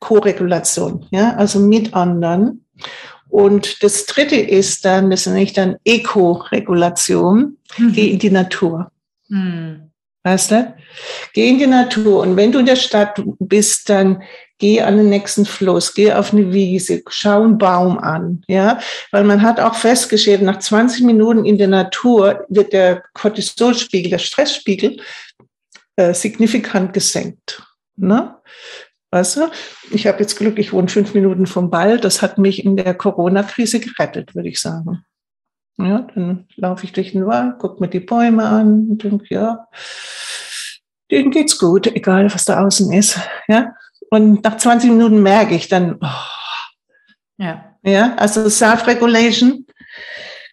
Co-Regulation. Ja, also mit anderen. Und das dritte ist dann, das nenne ich dann Eco-Regulation. Mhm. Geh in die Natur. Mhm. Weißt du? Geh in die Natur. Und wenn du in der Stadt bist, dann geh an den nächsten Fluss, geh auf eine Wiese, schau einen Baum an, ja, weil man hat auch festgestellt, nach 20 Minuten in der Natur wird der Cortisolspiegel, der Stressspiegel, äh, signifikant gesenkt. Ne? Weißt du, ich habe jetzt Glück, ich wohne fünf Minuten vom Ball. Das hat mich in der Corona-Krise gerettet, würde ich sagen. Ja, dann laufe ich durch den Wald, gucke mir die Bäume an und denke, ja, denen geht's gut, egal was da außen ist. Ja, und nach 20 Minuten merke ich dann, oh, ja. ja, also Self-Regulation,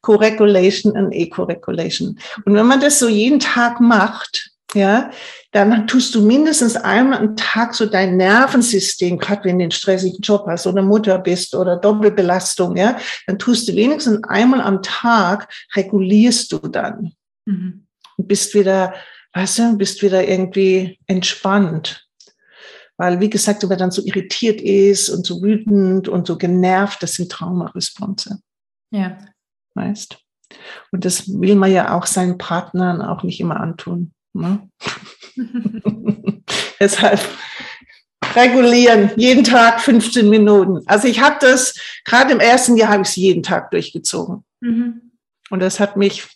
Co-Regulation und Eco-Regulation. Und wenn man das so jeden Tag macht, ja, dann tust du mindestens einmal am Tag so dein Nervensystem, gerade wenn du einen stressigen Job hast oder Mutter bist oder Doppelbelastung, ja, dann tust du wenigstens einmal am Tag, regulierst du dann. Mhm. Und bist wieder, weißt du, bist wieder irgendwie entspannt. Weil, wie gesagt, wenn man dann so irritiert ist und so wütend und so genervt, das sind Traumaresponse. Ja. Weißt? Und das will man ja auch seinen Partnern auch nicht immer antun. Ne? Deshalb regulieren, jeden Tag 15 Minuten. Also ich habe das, gerade im ersten Jahr habe ich es jeden Tag durchgezogen. Mhm. Und das hat mich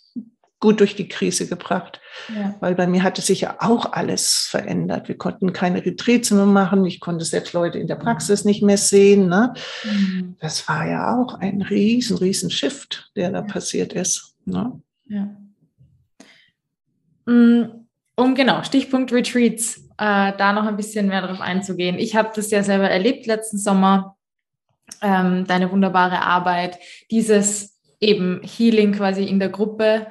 gut durch die Krise gebracht. Ja. Weil bei mir hatte sich ja auch alles verändert. Wir konnten keine Retreats mehr machen. Ich konnte selbst Leute in der Praxis nicht mehr sehen. Ne? Mhm. Das war ja auch ein riesen, riesen Shift, der da ja. passiert ist. Ne? Ja. Um genau, Stichpunkt Retreats, äh, da noch ein bisschen mehr darauf einzugehen. Ich habe das ja selber erlebt letzten Sommer, ähm, deine wunderbare Arbeit, dieses eben Healing quasi in der Gruppe,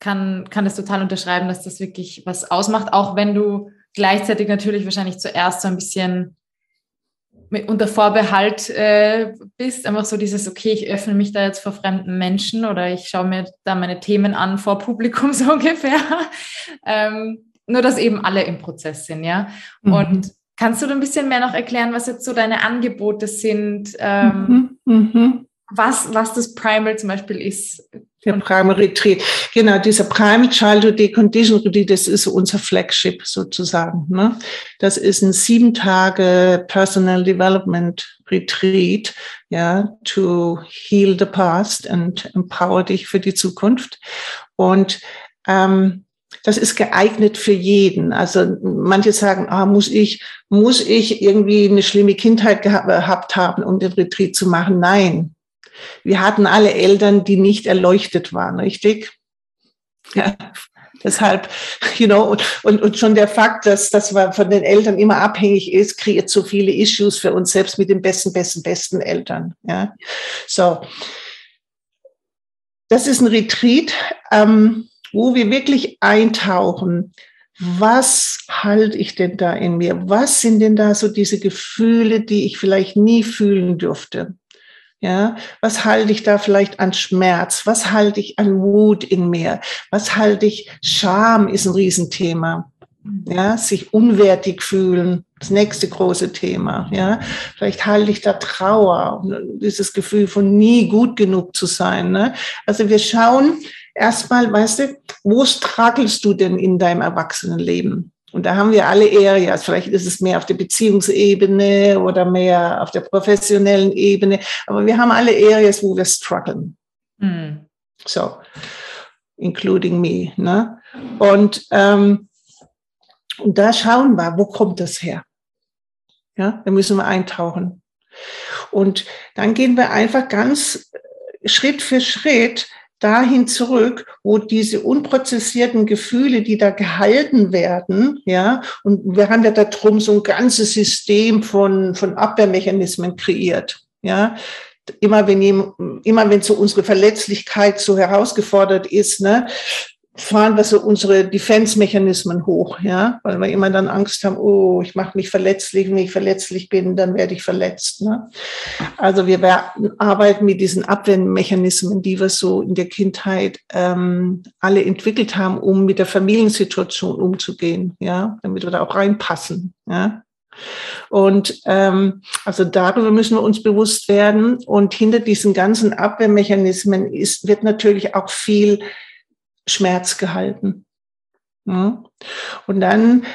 kann, kann das total unterschreiben, dass das wirklich was ausmacht, auch wenn du gleichzeitig natürlich wahrscheinlich zuerst so ein bisschen mit, unter Vorbehalt äh, bist, einfach so dieses, okay, ich öffne mich da jetzt vor fremden Menschen oder ich schaue mir da meine Themen an vor Publikum so ungefähr. ähm, nur, dass eben alle im Prozess sind, ja. Mhm. Und kannst du ein bisschen mehr noch erklären, was jetzt so deine Angebote sind, ähm, mhm. Mhm. Was, was das Primal zum Beispiel ist? Der Primal Retreat. Genau, dieser Primal Childhood Decondition Retreat, das ist unser Flagship sozusagen. Ne? Das ist ein sieben Tage Personal Development Retreat, ja, to heal the past and empower dich für die Zukunft. Und ähm, das ist geeignet für jeden. Also manche sagen, ah, muss ich, muss ich irgendwie eine schlimme Kindheit gehabt haben, um den Retreat zu machen? Nein, wir hatten alle Eltern, die nicht erleuchtet waren, richtig? Ja. Deshalb, you know, und, und, und schon der Fakt, dass, dass man von den Eltern immer abhängig ist, kreiert so viele Issues für uns selbst mit den besten, besten, besten Eltern. Ja, so. Das ist ein Retreat, ähm, wo wir wirklich eintauchen. Was halte ich denn da in mir? Was sind denn da so diese Gefühle, die ich vielleicht nie fühlen dürfte? Ja, was halte ich da vielleicht an Schmerz? Was halte ich an Wut in mir? Was halte ich? Scham ist ein Riesenthema. Ja, sich unwertig fühlen, das nächste große Thema. Ja, vielleicht halte ich da Trauer, dieses Gefühl von nie gut genug zu sein. Ne? Also wir schauen erstmal, weißt du, wo strugglest du denn in deinem Erwachsenenleben? Und da haben wir alle Areas. Vielleicht ist es mehr auf der Beziehungsebene oder mehr auf der professionellen Ebene. Aber wir haben alle Areas, wo wir strugglen. Mhm. So, including me. Ne? Und, ähm, und da schauen wir, wo kommt das her? Ja, da müssen wir eintauchen. Und dann gehen wir einfach ganz Schritt für Schritt dahin zurück, wo diese unprozessierten Gefühle, die da gehalten werden, ja, und wir haben ja da drum so ein ganzes System von, von Abwehrmechanismen kreiert, ja. Immer wenn, immer wenn so unsere Verletzlichkeit so herausgefordert ist, ne, fahren wir so unsere Defense-Mechanismen hoch, ja, weil wir immer dann Angst haben, oh, ich mache mich verletzlich, wenn ich verletzlich bin, dann werde ich verletzt. Ne? Also wir arbeiten mit diesen Abwehrmechanismen, die wir so in der Kindheit ähm, alle entwickelt haben, um mit der Familiensituation umzugehen, ja, damit wir da auch reinpassen, ja. Und ähm, also darüber müssen wir uns bewusst werden. Und hinter diesen ganzen Abwehrmechanismen ist, wird natürlich auch viel Schmerz gehalten. Und dann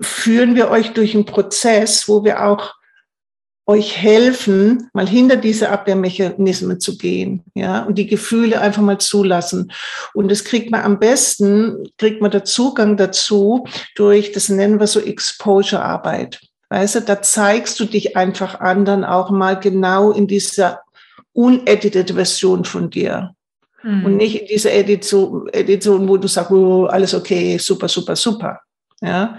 führen wir euch durch einen Prozess, wo wir auch euch helfen, mal hinter diese Abwehrmechanismen zu gehen, ja, und die Gefühle einfach mal zulassen. Und das kriegt man am besten, kriegt man der Zugang dazu durch, das nennen wir so Exposure-Arbeit. Weißt du, da zeigst du dich einfach anderen auch mal genau in dieser unedited Version von dir. Mhm. Und nicht in dieser Edition, Edition, wo du sagst, oh, alles okay, super, super, super. Ja.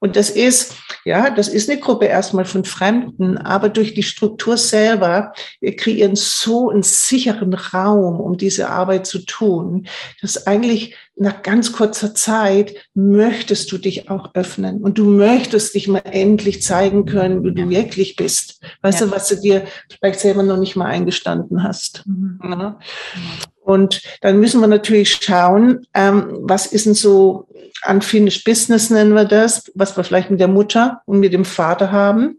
Und das ist, ja, das ist eine Gruppe erstmal von Fremden, aber durch die Struktur selber, wir kreieren so einen sicheren Raum, um diese Arbeit zu tun, dass eigentlich nach ganz kurzer Zeit möchtest du dich auch öffnen und du möchtest dich mal endlich zeigen können, wie du wirklich bist. Weißt ja. du, was du dir vielleicht selber noch nicht mal eingestanden hast. Mhm. Ja. Und dann müssen wir natürlich schauen, ähm, was ist denn so unfinished business nennen wir das, was wir vielleicht mit der Mutter und mit dem Vater haben.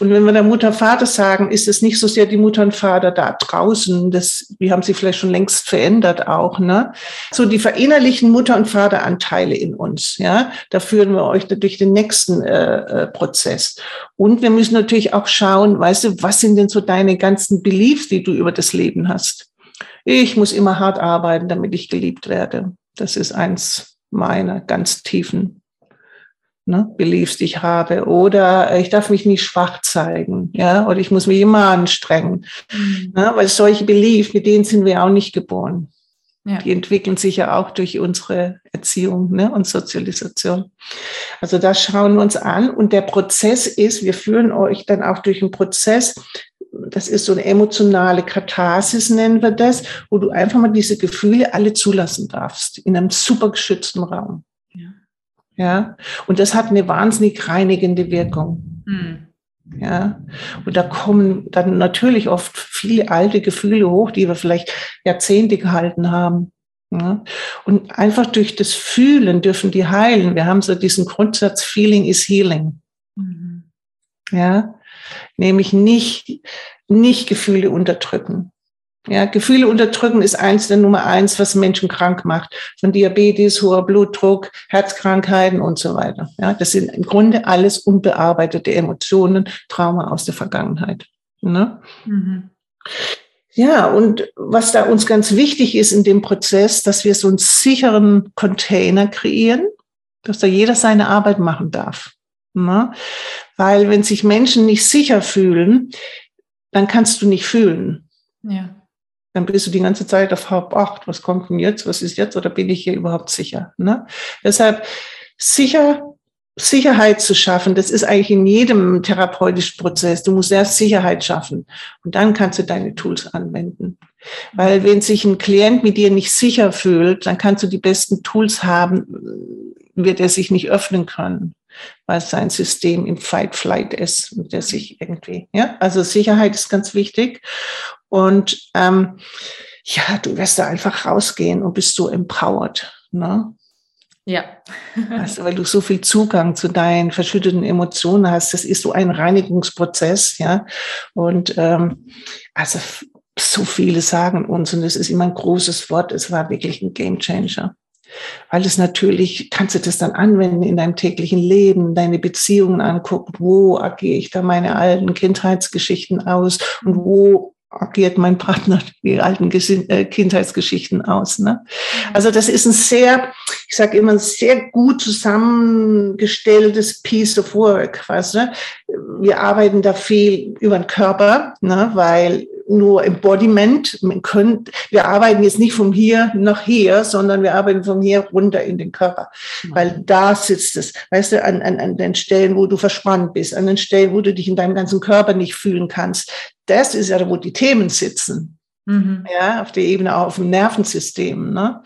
Und wenn wir der Mutter Vater sagen, ist es nicht so sehr die Mutter und Vater da draußen, das, die haben sich vielleicht schon längst verändert auch, ne? So die verinnerlichen Mutter und Vateranteile in uns, ja. Da führen wir euch durch den nächsten äh, äh, Prozess. Und wir müssen natürlich auch schauen, weißt du, was sind denn so deine ganzen Beliefs, die du über das Leben hast? Ich muss immer hart arbeiten, damit ich geliebt werde. Das ist eins meiner ganz tiefen ne, Beliefs, die ich habe. Oder ich darf mich nicht schwach zeigen, ja, oder ich muss mich immer anstrengen. Mhm. Ne, weil solche Beliefs, mit denen sind wir auch nicht geboren. Ja. Die entwickeln sich ja auch durch unsere Erziehung ne, und Sozialisation. Also das schauen wir uns an. Und der Prozess ist, wir führen euch dann auch durch einen Prozess, das ist so eine emotionale Katharsis, nennen wir das, wo du einfach mal diese Gefühle alle zulassen darfst, in einem super geschützten Raum. Ja. ja? Und das hat eine wahnsinnig reinigende Wirkung. Mhm. Ja, und da kommen dann natürlich oft viele alte Gefühle hoch, die wir vielleicht Jahrzehnte gehalten haben. Ja, und einfach durch das Fühlen dürfen die heilen. Wir haben so diesen Grundsatz, Feeling is Healing. Mhm. Ja, nämlich nicht, nicht Gefühle unterdrücken. Ja, Gefühle unterdrücken ist eins der Nummer eins, was Menschen krank macht. Von Diabetes, hoher Blutdruck, Herzkrankheiten und so weiter. Ja, das sind im Grunde alles unbearbeitete Emotionen, Trauma aus der Vergangenheit. Ne? Mhm. Ja, und was da uns ganz wichtig ist in dem Prozess, dass wir so einen sicheren Container kreieren, dass da jeder seine Arbeit machen darf. Ne? Weil wenn sich Menschen nicht sicher fühlen, dann kannst du nicht fühlen. Ja. Dann bist du die ganze Zeit auf Halb acht. Was kommt denn jetzt? Was ist jetzt? Oder bin ich hier überhaupt sicher? Ne? Deshalb sicher, Sicherheit zu schaffen, das ist eigentlich in jedem therapeutischen Prozess. Du musst erst Sicherheit schaffen und dann kannst du deine Tools anwenden. Weil wenn sich ein Klient mit dir nicht sicher fühlt, dann kannst du die besten Tools haben, wird er sich nicht öffnen können weil sein System im Fight-Flight ist und der sich irgendwie, ja, also Sicherheit ist ganz wichtig. Und ähm, ja, du wirst da einfach rausgehen und bist so empowered. Ne? Ja. also, weil du so viel Zugang zu deinen verschütteten Emotionen hast. Das ist so ein Reinigungsprozess, ja. Und ähm, also so viele sagen uns, und es ist immer ein großes Wort, es war wirklich ein Game Changer weil es natürlich, kannst du das dann anwenden in deinem täglichen Leben, deine Beziehungen angucken, wo agiere ich da meine alten Kindheitsgeschichten aus und wo agiert mein Partner die alten äh, Kindheitsgeschichten aus. Ne? Also das ist ein sehr, ich sage immer, ein sehr gut zusammengestelltes Piece of Work. Weißt du? Wir arbeiten da viel über den Körper, ne? weil nur Embodiment. Man könnt, wir arbeiten jetzt nicht vom Hier nach hier, sondern wir arbeiten vom Hier runter in den Körper. Mhm. Weil da sitzt es, weißt du, an, an, an den Stellen, wo du verspannt bist, an den Stellen, wo du dich in deinem ganzen Körper nicht fühlen kannst. Das ist ja, wo die Themen sitzen. Mhm. Ja, auf der Ebene auch auf dem Nervensystem. Ne?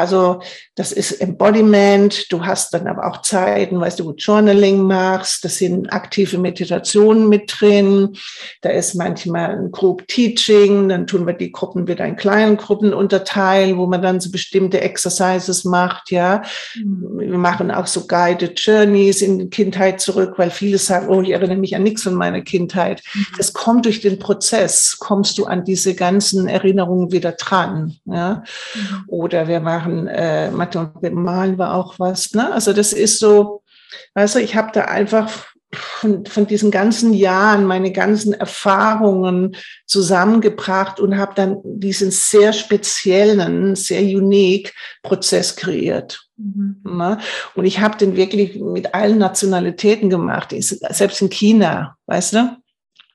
Mhm. Also das ist Embodiment. Du hast dann aber auch Zeiten, weißt du, wo Journaling machst. Das sind aktive Meditationen mit drin. Da ist manchmal ein Group Teaching. Dann tun wir die Gruppen wieder in kleinen Gruppen unterteilen, wo man dann so bestimmte Exercises macht. Ja, mhm. wir machen auch so guided Journeys in die Kindheit zurück, weil viele sagen, oh, ich erinnere mich an nichts von meiner Kindheit. Mhm. Das kommt durch den Prozess, kommst du an diese ganzen Erinnerungen wieder dran. Ja, mhm. oder wir machen machen, äh, Mathe und Malen war auch was. Ne? Also das ist so, weißt du, ich habe da einfach von, von diesen ganzen Jahren, meine ganzen Erfahrungen zusammengebracht und habe dann diesen sehr speziellen, sehr unique Prozess kreiert. Mhm. Ne? Und ich habe den wirklich mit allen Nationalitäten gemacht, selbst in China, weißt du?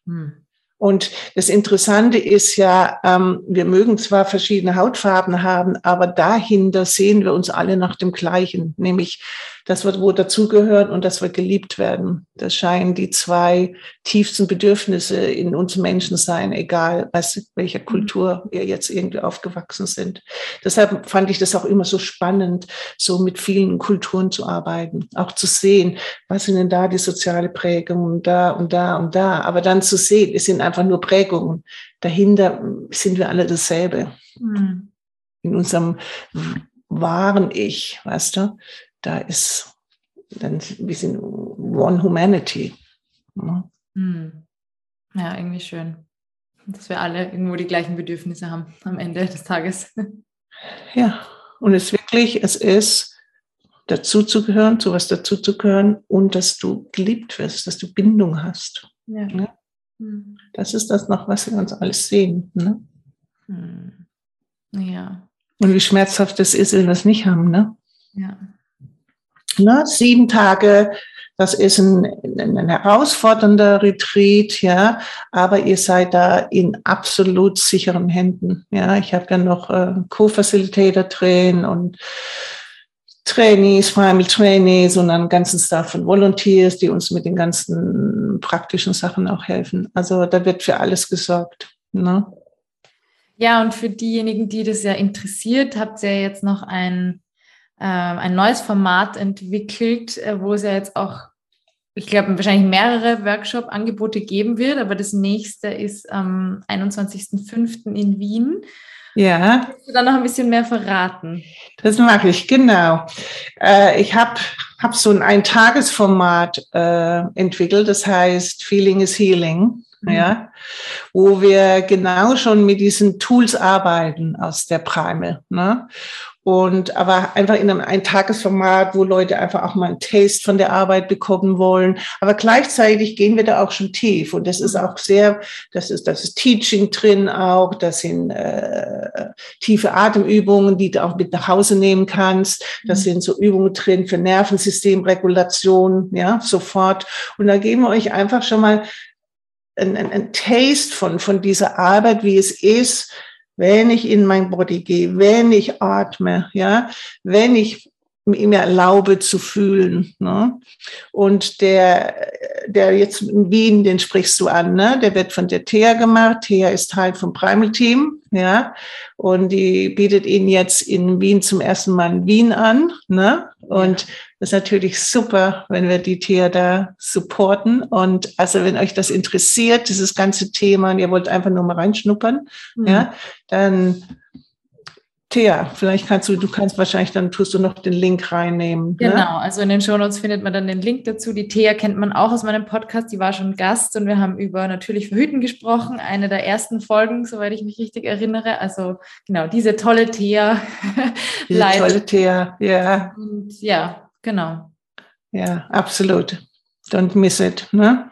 Mhm. Und das Interessante ist ja, ähm, wir mögen zwar verschiedene Hautfarben haben, aber dahinter sehen wir uns alle nach dem Gleichen, nämlich das wird wo dazugehören und das wird geliebt werden. Das scheinen die zwei tiefsten Bedürfnisse in uns Menschen sein, egal was, welcher mhm. Kultur wir jetzt irgendwie aufgewachsen sind. Deshalb fand ich das auch immer so spannend, so mit vielen Kulturen zu arbeiten, auch zu sehen, was sind denn da die soziale Prägungen da und da und da, aber dann zu sehen, es sind einfach nur Prägungen. Dahinter sind wir alle dasselbe. Mhm. In unserem wahren Ich, weißt du? Da ist dann ein bisschen One Humanity. Ja. Hm. ja, irgendwie schön. Dass wir alle irgendwo die gleichen Bedürfnisse haben am Ende des Tages. Ja, und es wirklich, es ist dazuzugehören, zu was dazuzugehören und dass du geliebt wirst, dass du Bindung hast. Ja. ja? Hm. Das ist das noch, was wir uns alles sehen. Ne? Hm. Ja. Und wie schmerzhaft es ist, wenn wir es nicht haben, ne? Ja. Ne? Sieben Tage, das ist ein, ein herausfordernder Retreat, ja, aber ihr seid da in absolut sicheren Händen. Ja, ich habe dann noch äh, Co-Facilitator drin und Trainees, Primal Trainees und einen ganzen Staff von Volunteers, die uns mit den ganzen praktischen Sachen auch helfen. Also da wird für alles gesorgt. Ne? Ja, und für diejenigen, die das ja interessiert, habt ihr jetzt noch ein ein neues Format entwickelt, äh, wo es ja jetzt auch, ich glaube, wahrscheinlich mehrere Workshop-Angebote geben wird, aber das nächste ist am 21.05. in Wien. Ja. Kannst du da noch ein bisschen mehr verraten? Das mache ich, genau. Äh, ich habe hab so ein Eintagesformat äh, entwickelt, das heißt Feeling is Healing. Mhm. Ja, wo wir genau schon mit diesen Tools arbeiten aus der Primal. Ne? Und aber einfach in einem Eintagesformat, wo Leute einfach auch mal ein Taste von der Arbeit bekommen wollen. Aber gleichzeitig gehen wir da auch schon tief. Und das ist auch sehr, das ist, das ist Teaching drin auch, das sind äh, tiefe Atemübungen, die du auch mit nach Hause nehmen kannst. Das mhm. sind so Übungen drin für Nervensystemregulation, ja, sofort. Und da geben wir euch einfach schon mal ein, ein, ein Taste von, von dieser Arbeit, wie es ist, wenn ich in mein Body gehe, wenn ich atme, ja, wenn ich mir erlaube zu fühlen. Ne? Und der, der jetzt in Wien, den sprichst du an, ne? der wird von der Thea gemacht. Thea ist Teil vom Primal Team, ja, und die bietet ihn jetzt in Wien zum ersten Mal in Wien an, ne? Und das ist natürlich super, wenn wir die Thea da supporten. Und also wenn euch das interessiert, dieses ganze Thema, und ihr wollt einfach nur mal reinschnuppern, mhm. ja, dann Thea, vielleicht kannst du, du kannst wahrscheinlich, dann tust du noch den Link reinnehmen. Ne? Genau, ne? also in den Shownotes findet man dann den Link dazu. Die Thea kennt man auch aus meinem Podcast, die war schon Gast und wir haben über natürlich Verhüten gesprochen, eine der ersten Folgen, soweit ich mich richtig erinnere. Also genau, diese tolle Thea. Diese tolle Thea, ja. Und ja, genau. Ja, absolut. Don't miss it, ne?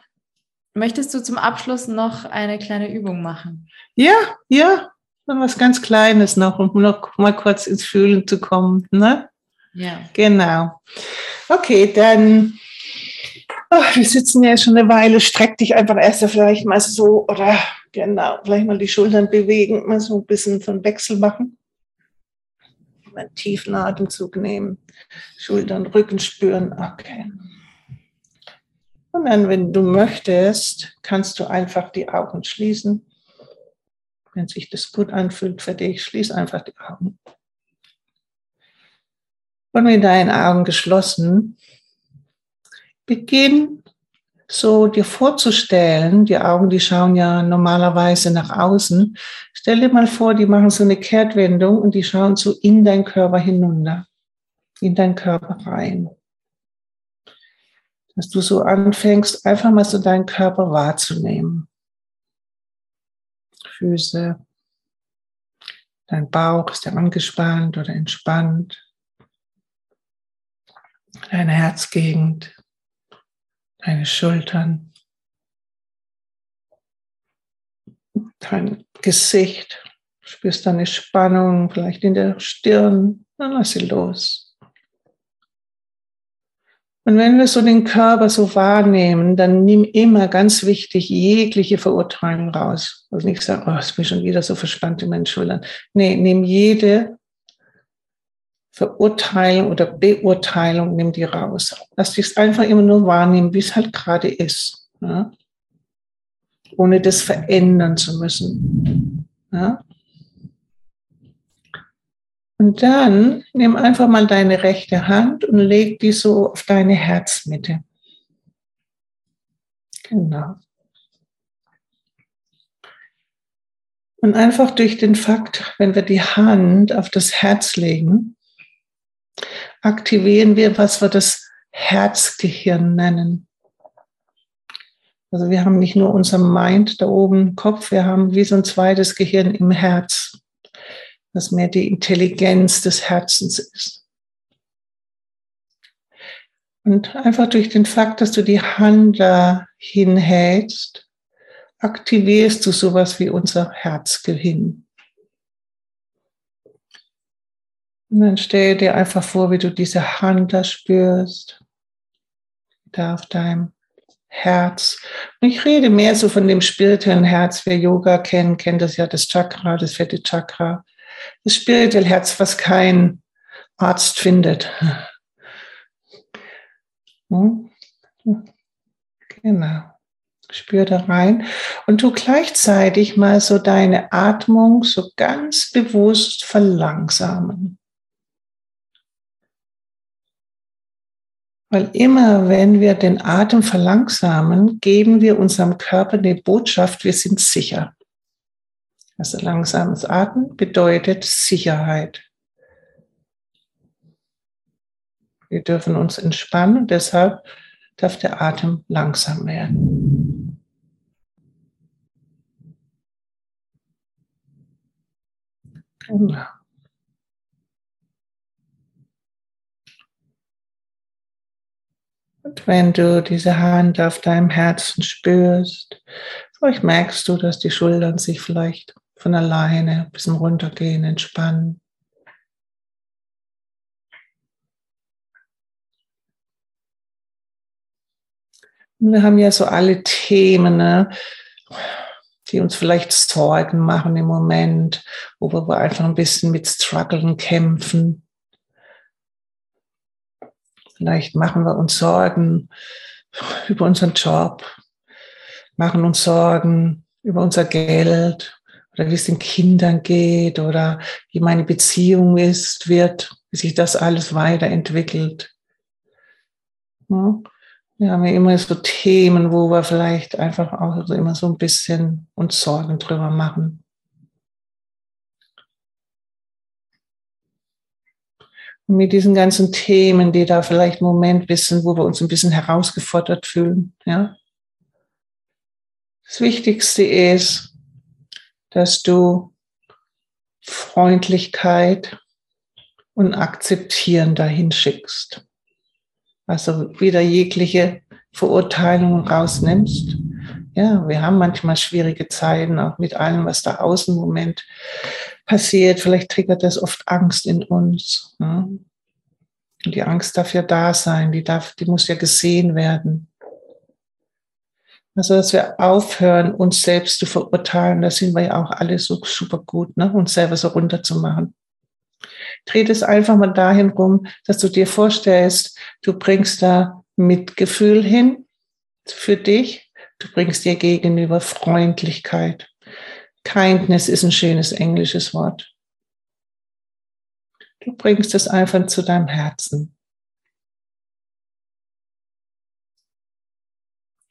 Möchtest du zum Abschluss noch eine kleine Übung machen? Ja, ja, was ganz Kleines noch, um noch mal kurz ins Fühlen zu kommen. Ne? Ja. Genau. Okay, dann, oh, wir sitzen ja schon eine Weile, streck dich einfach erst vielleicht mal so oder genau, vielleicht mal die Schultern bewegen, mal so ein bisschen von Wechsel machen. Einen tiefen Atemzug nehmen, Schultern, Rücken spüren. Okay. Und dann, wenn du möchtest, kannst du einfach die Augen schließen wenn sich das gut anfühlt für dich, schließ einfach die Augen. Und mit deinen Augen geschlossen, beginn so dir vorzustellen, die Augen, die schauen ja normalerweise nach außen. Stell dir mal vor, die machen so eine Kehrtwendung und die schauen so in deinen Körper hinunter, in deinen Körper rein. Dass du so anfängst, einfach mal so deinen Körper wahrzunehmen. Füße. Dein Bauch ist ja angespannt oder entspannt. Deine Herzgegend, deine Schultern, dein Gesicht. Spürst deine Spannung vielleicht in der Stirn. Dann lass sie los. Und wenn wir so den Körper so wahrnehmen, dann nimm immer ganz wichtig jegliche Verurteilung raus. Also nicht sagen, oh, ist mir schon wieder so verspannt in meinen Schultern. Nee, nimm jede Verurteilung oder Beurteilung, nimm die raus. Lass dich einfach immer nur wahrnehmen, wie es halt gerade ist. Ja? Ohne das verändern zu müssen. Ja? Und dann nimm einfach mal deine rechte Hand und leg die so auf deine Herzmitte. Genau. Und einfach durch den Fakt, wenn wir die Hand auf das Herz legen, aktivieren wir, was wir das Herzgehirn nennen. Also wir haben nicht nur unser Mind da oben im Kopf, wir haben wie so ein zweites Gehirn im Herz was mehr die Intelligenz des Herzens ist. Und einfach durch den Fakt, dass du die Hand da hinhältst, aktivierst du sowas wie unser Herzgehirn. Und dann stell dir einfach vor, wie du diese Hand da spürst, da auf deinem Herz. Und ich rede mehr so von dem spirituellen Herz. Wer Yoga kennt, kennt das ja, das Chakra, das vierte Chakra das spirituelle Herz, was kein Arzt findet. Hm? Genau. Spür da rein und du gleichzeitig mal so deine Atmung so ganz bewusst verlangsamen. Weil immer wenn wir den Atem verlangsamen, geben wir unserem Körper die Botschaft, wir sind sicher. Also langsames Atmen bedeutet Sicherheit. Wir dürfen uns entspannen deshalb darf der Atem langsam werden. Genau. Und wenn du diese Hand auf deinem Herzen spürst, vielleicht merkst du, dass die Schultern sich vielleicht von alleine ein bisschen runtergehen, entspannen. Wir haben ja so alle Themen, ne, die uns vielleicht Sorgen machen im Moment, wo wir einfach ein bisschen mit Struggeln kämpfen. Vielleicht machen wir uns Sorgen über unseren Job, machen uns Sorgen über unser Geld, oder wie es den Kindern geht oder wie meine Beziehung ist, wird, wie sich das alles weiterentwickelt. Wir haben ja immer so Themen, wo wir vielleicht einfach auch immer so ein bisschen uns Sorgen drüber machen. Mit diesen ganzen Themen, die da vielleicht im Moment wissen, wo wir uns ein bisschen herausgefordert fühlen, ja. Das Wichtigste ist, dass du Freundlichkeit und Akzeptieren dahin schickst. Also wieder jegliche Verurteilung rausnimmst. Ja, wir haben manchmal schwierige Zeiten, auch mit allem, was da außen im Moment passiert. Vielleicht triggert das oft Angst in uns. Ja. Und die Angst darf ja da sein, die, darf, die muss ja gesehen werden. Also, dass wir aufhören, uns selbst zu verurteilen. Da sind wir ja auch alle so super gut, ne? uns selber so runterzumachen. Dreh es einfach mal dahin rum, dass du dir vorstellst, du bringst da Mitgefühl hin für dich. Du bringst dir gegenüber Freundlichkeit. Kindness ist ein schönes englisches Wort. Du bringst es einfach zu deinem Herzen.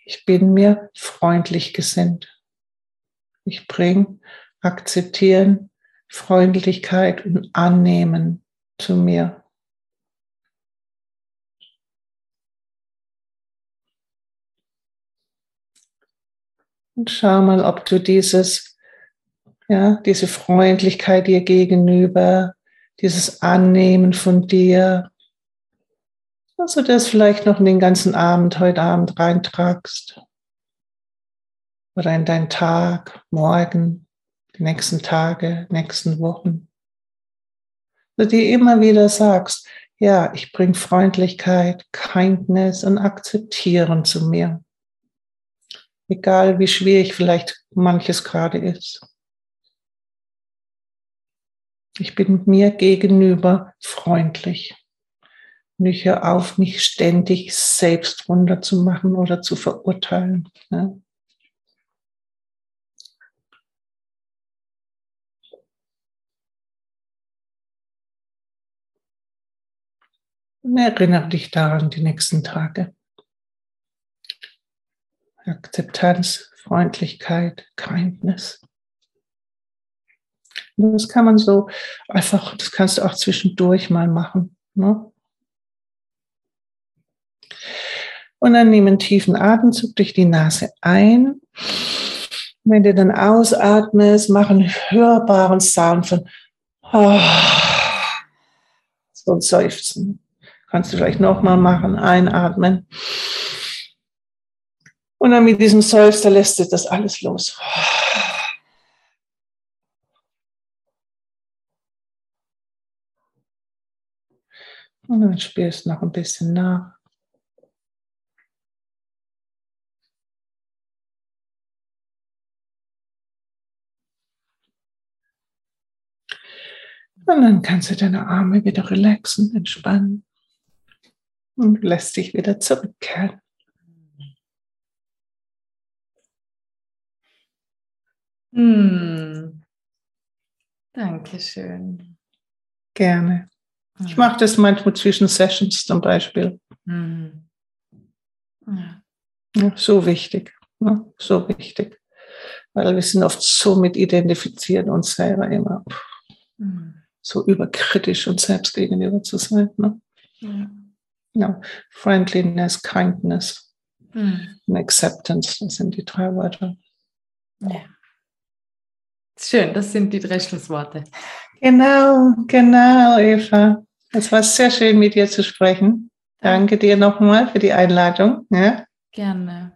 Ich bin mir freundlich gesinnt. Ich bringe Akzeptieren, Freundlichkeit und Annehmen zu mir. Und schau mal, ob du dieses, ja, diese Freundlichkeit dir gegenüber, dieses Annehmen von dir, dass du das vielleicht noch in den ganzen Abend, heute Abend reintragst. Oder in deinen Tag, morgen, die nächsten Tage, nächsten Wochen. Dass du dir immer wieder sagst, ja, ich bringe Freundlichkeit, Kindness und Akzeptieren zu mir. Egal wie schwierig vielleicht manches gerade ist. Ich bin mir gegenüber freundlich. Und ich höre auf, mich ständig selbst runterzumachen oder zu verurteilen. Ne? Und erinnere dich daran die nächsten Tage. Akzeptanz, Freundlichkeit, Kindness. Das kann man so einfach, das kannst du auch zwischendurch mal machen. Ne? Und dann nimm einen tiefen Atemzug durch die Nase ein. Wenn du dann ausatmest, mach einen hörbaren Sound von so ein Seufzen. Kannst du vielleicht nochmal machen, einatmen. Und dann mit diesem Seufzer lässt du das alles los. Und dann spürst du noch ein bisschen nach. Und dann kannst du deine Arme wieder relaxen, entspannen und lässt dich wieder zurückkehren. Hm. Dankeschön. Gerne. Ich mache das manchmal zwischen Sessions zum Beispiel. Hm. Ja. Ja, so wichtig. Ja, so wichtig. Weil wir sind oft so mit identifiziert uns selber immer hm. so überkritisch und selbst gegenüber zu sein. Ne? Ja. No. Friendliness, Kindness hm. und Acceptance, das sind die drei Wörter. Ja. Schön, das sind die drei Schlussworte. Genau, genau, Eva. Es war sehr schön, mit dir zu sprechen. Danke dir nochmal für die Einladung. Ja? Gerne.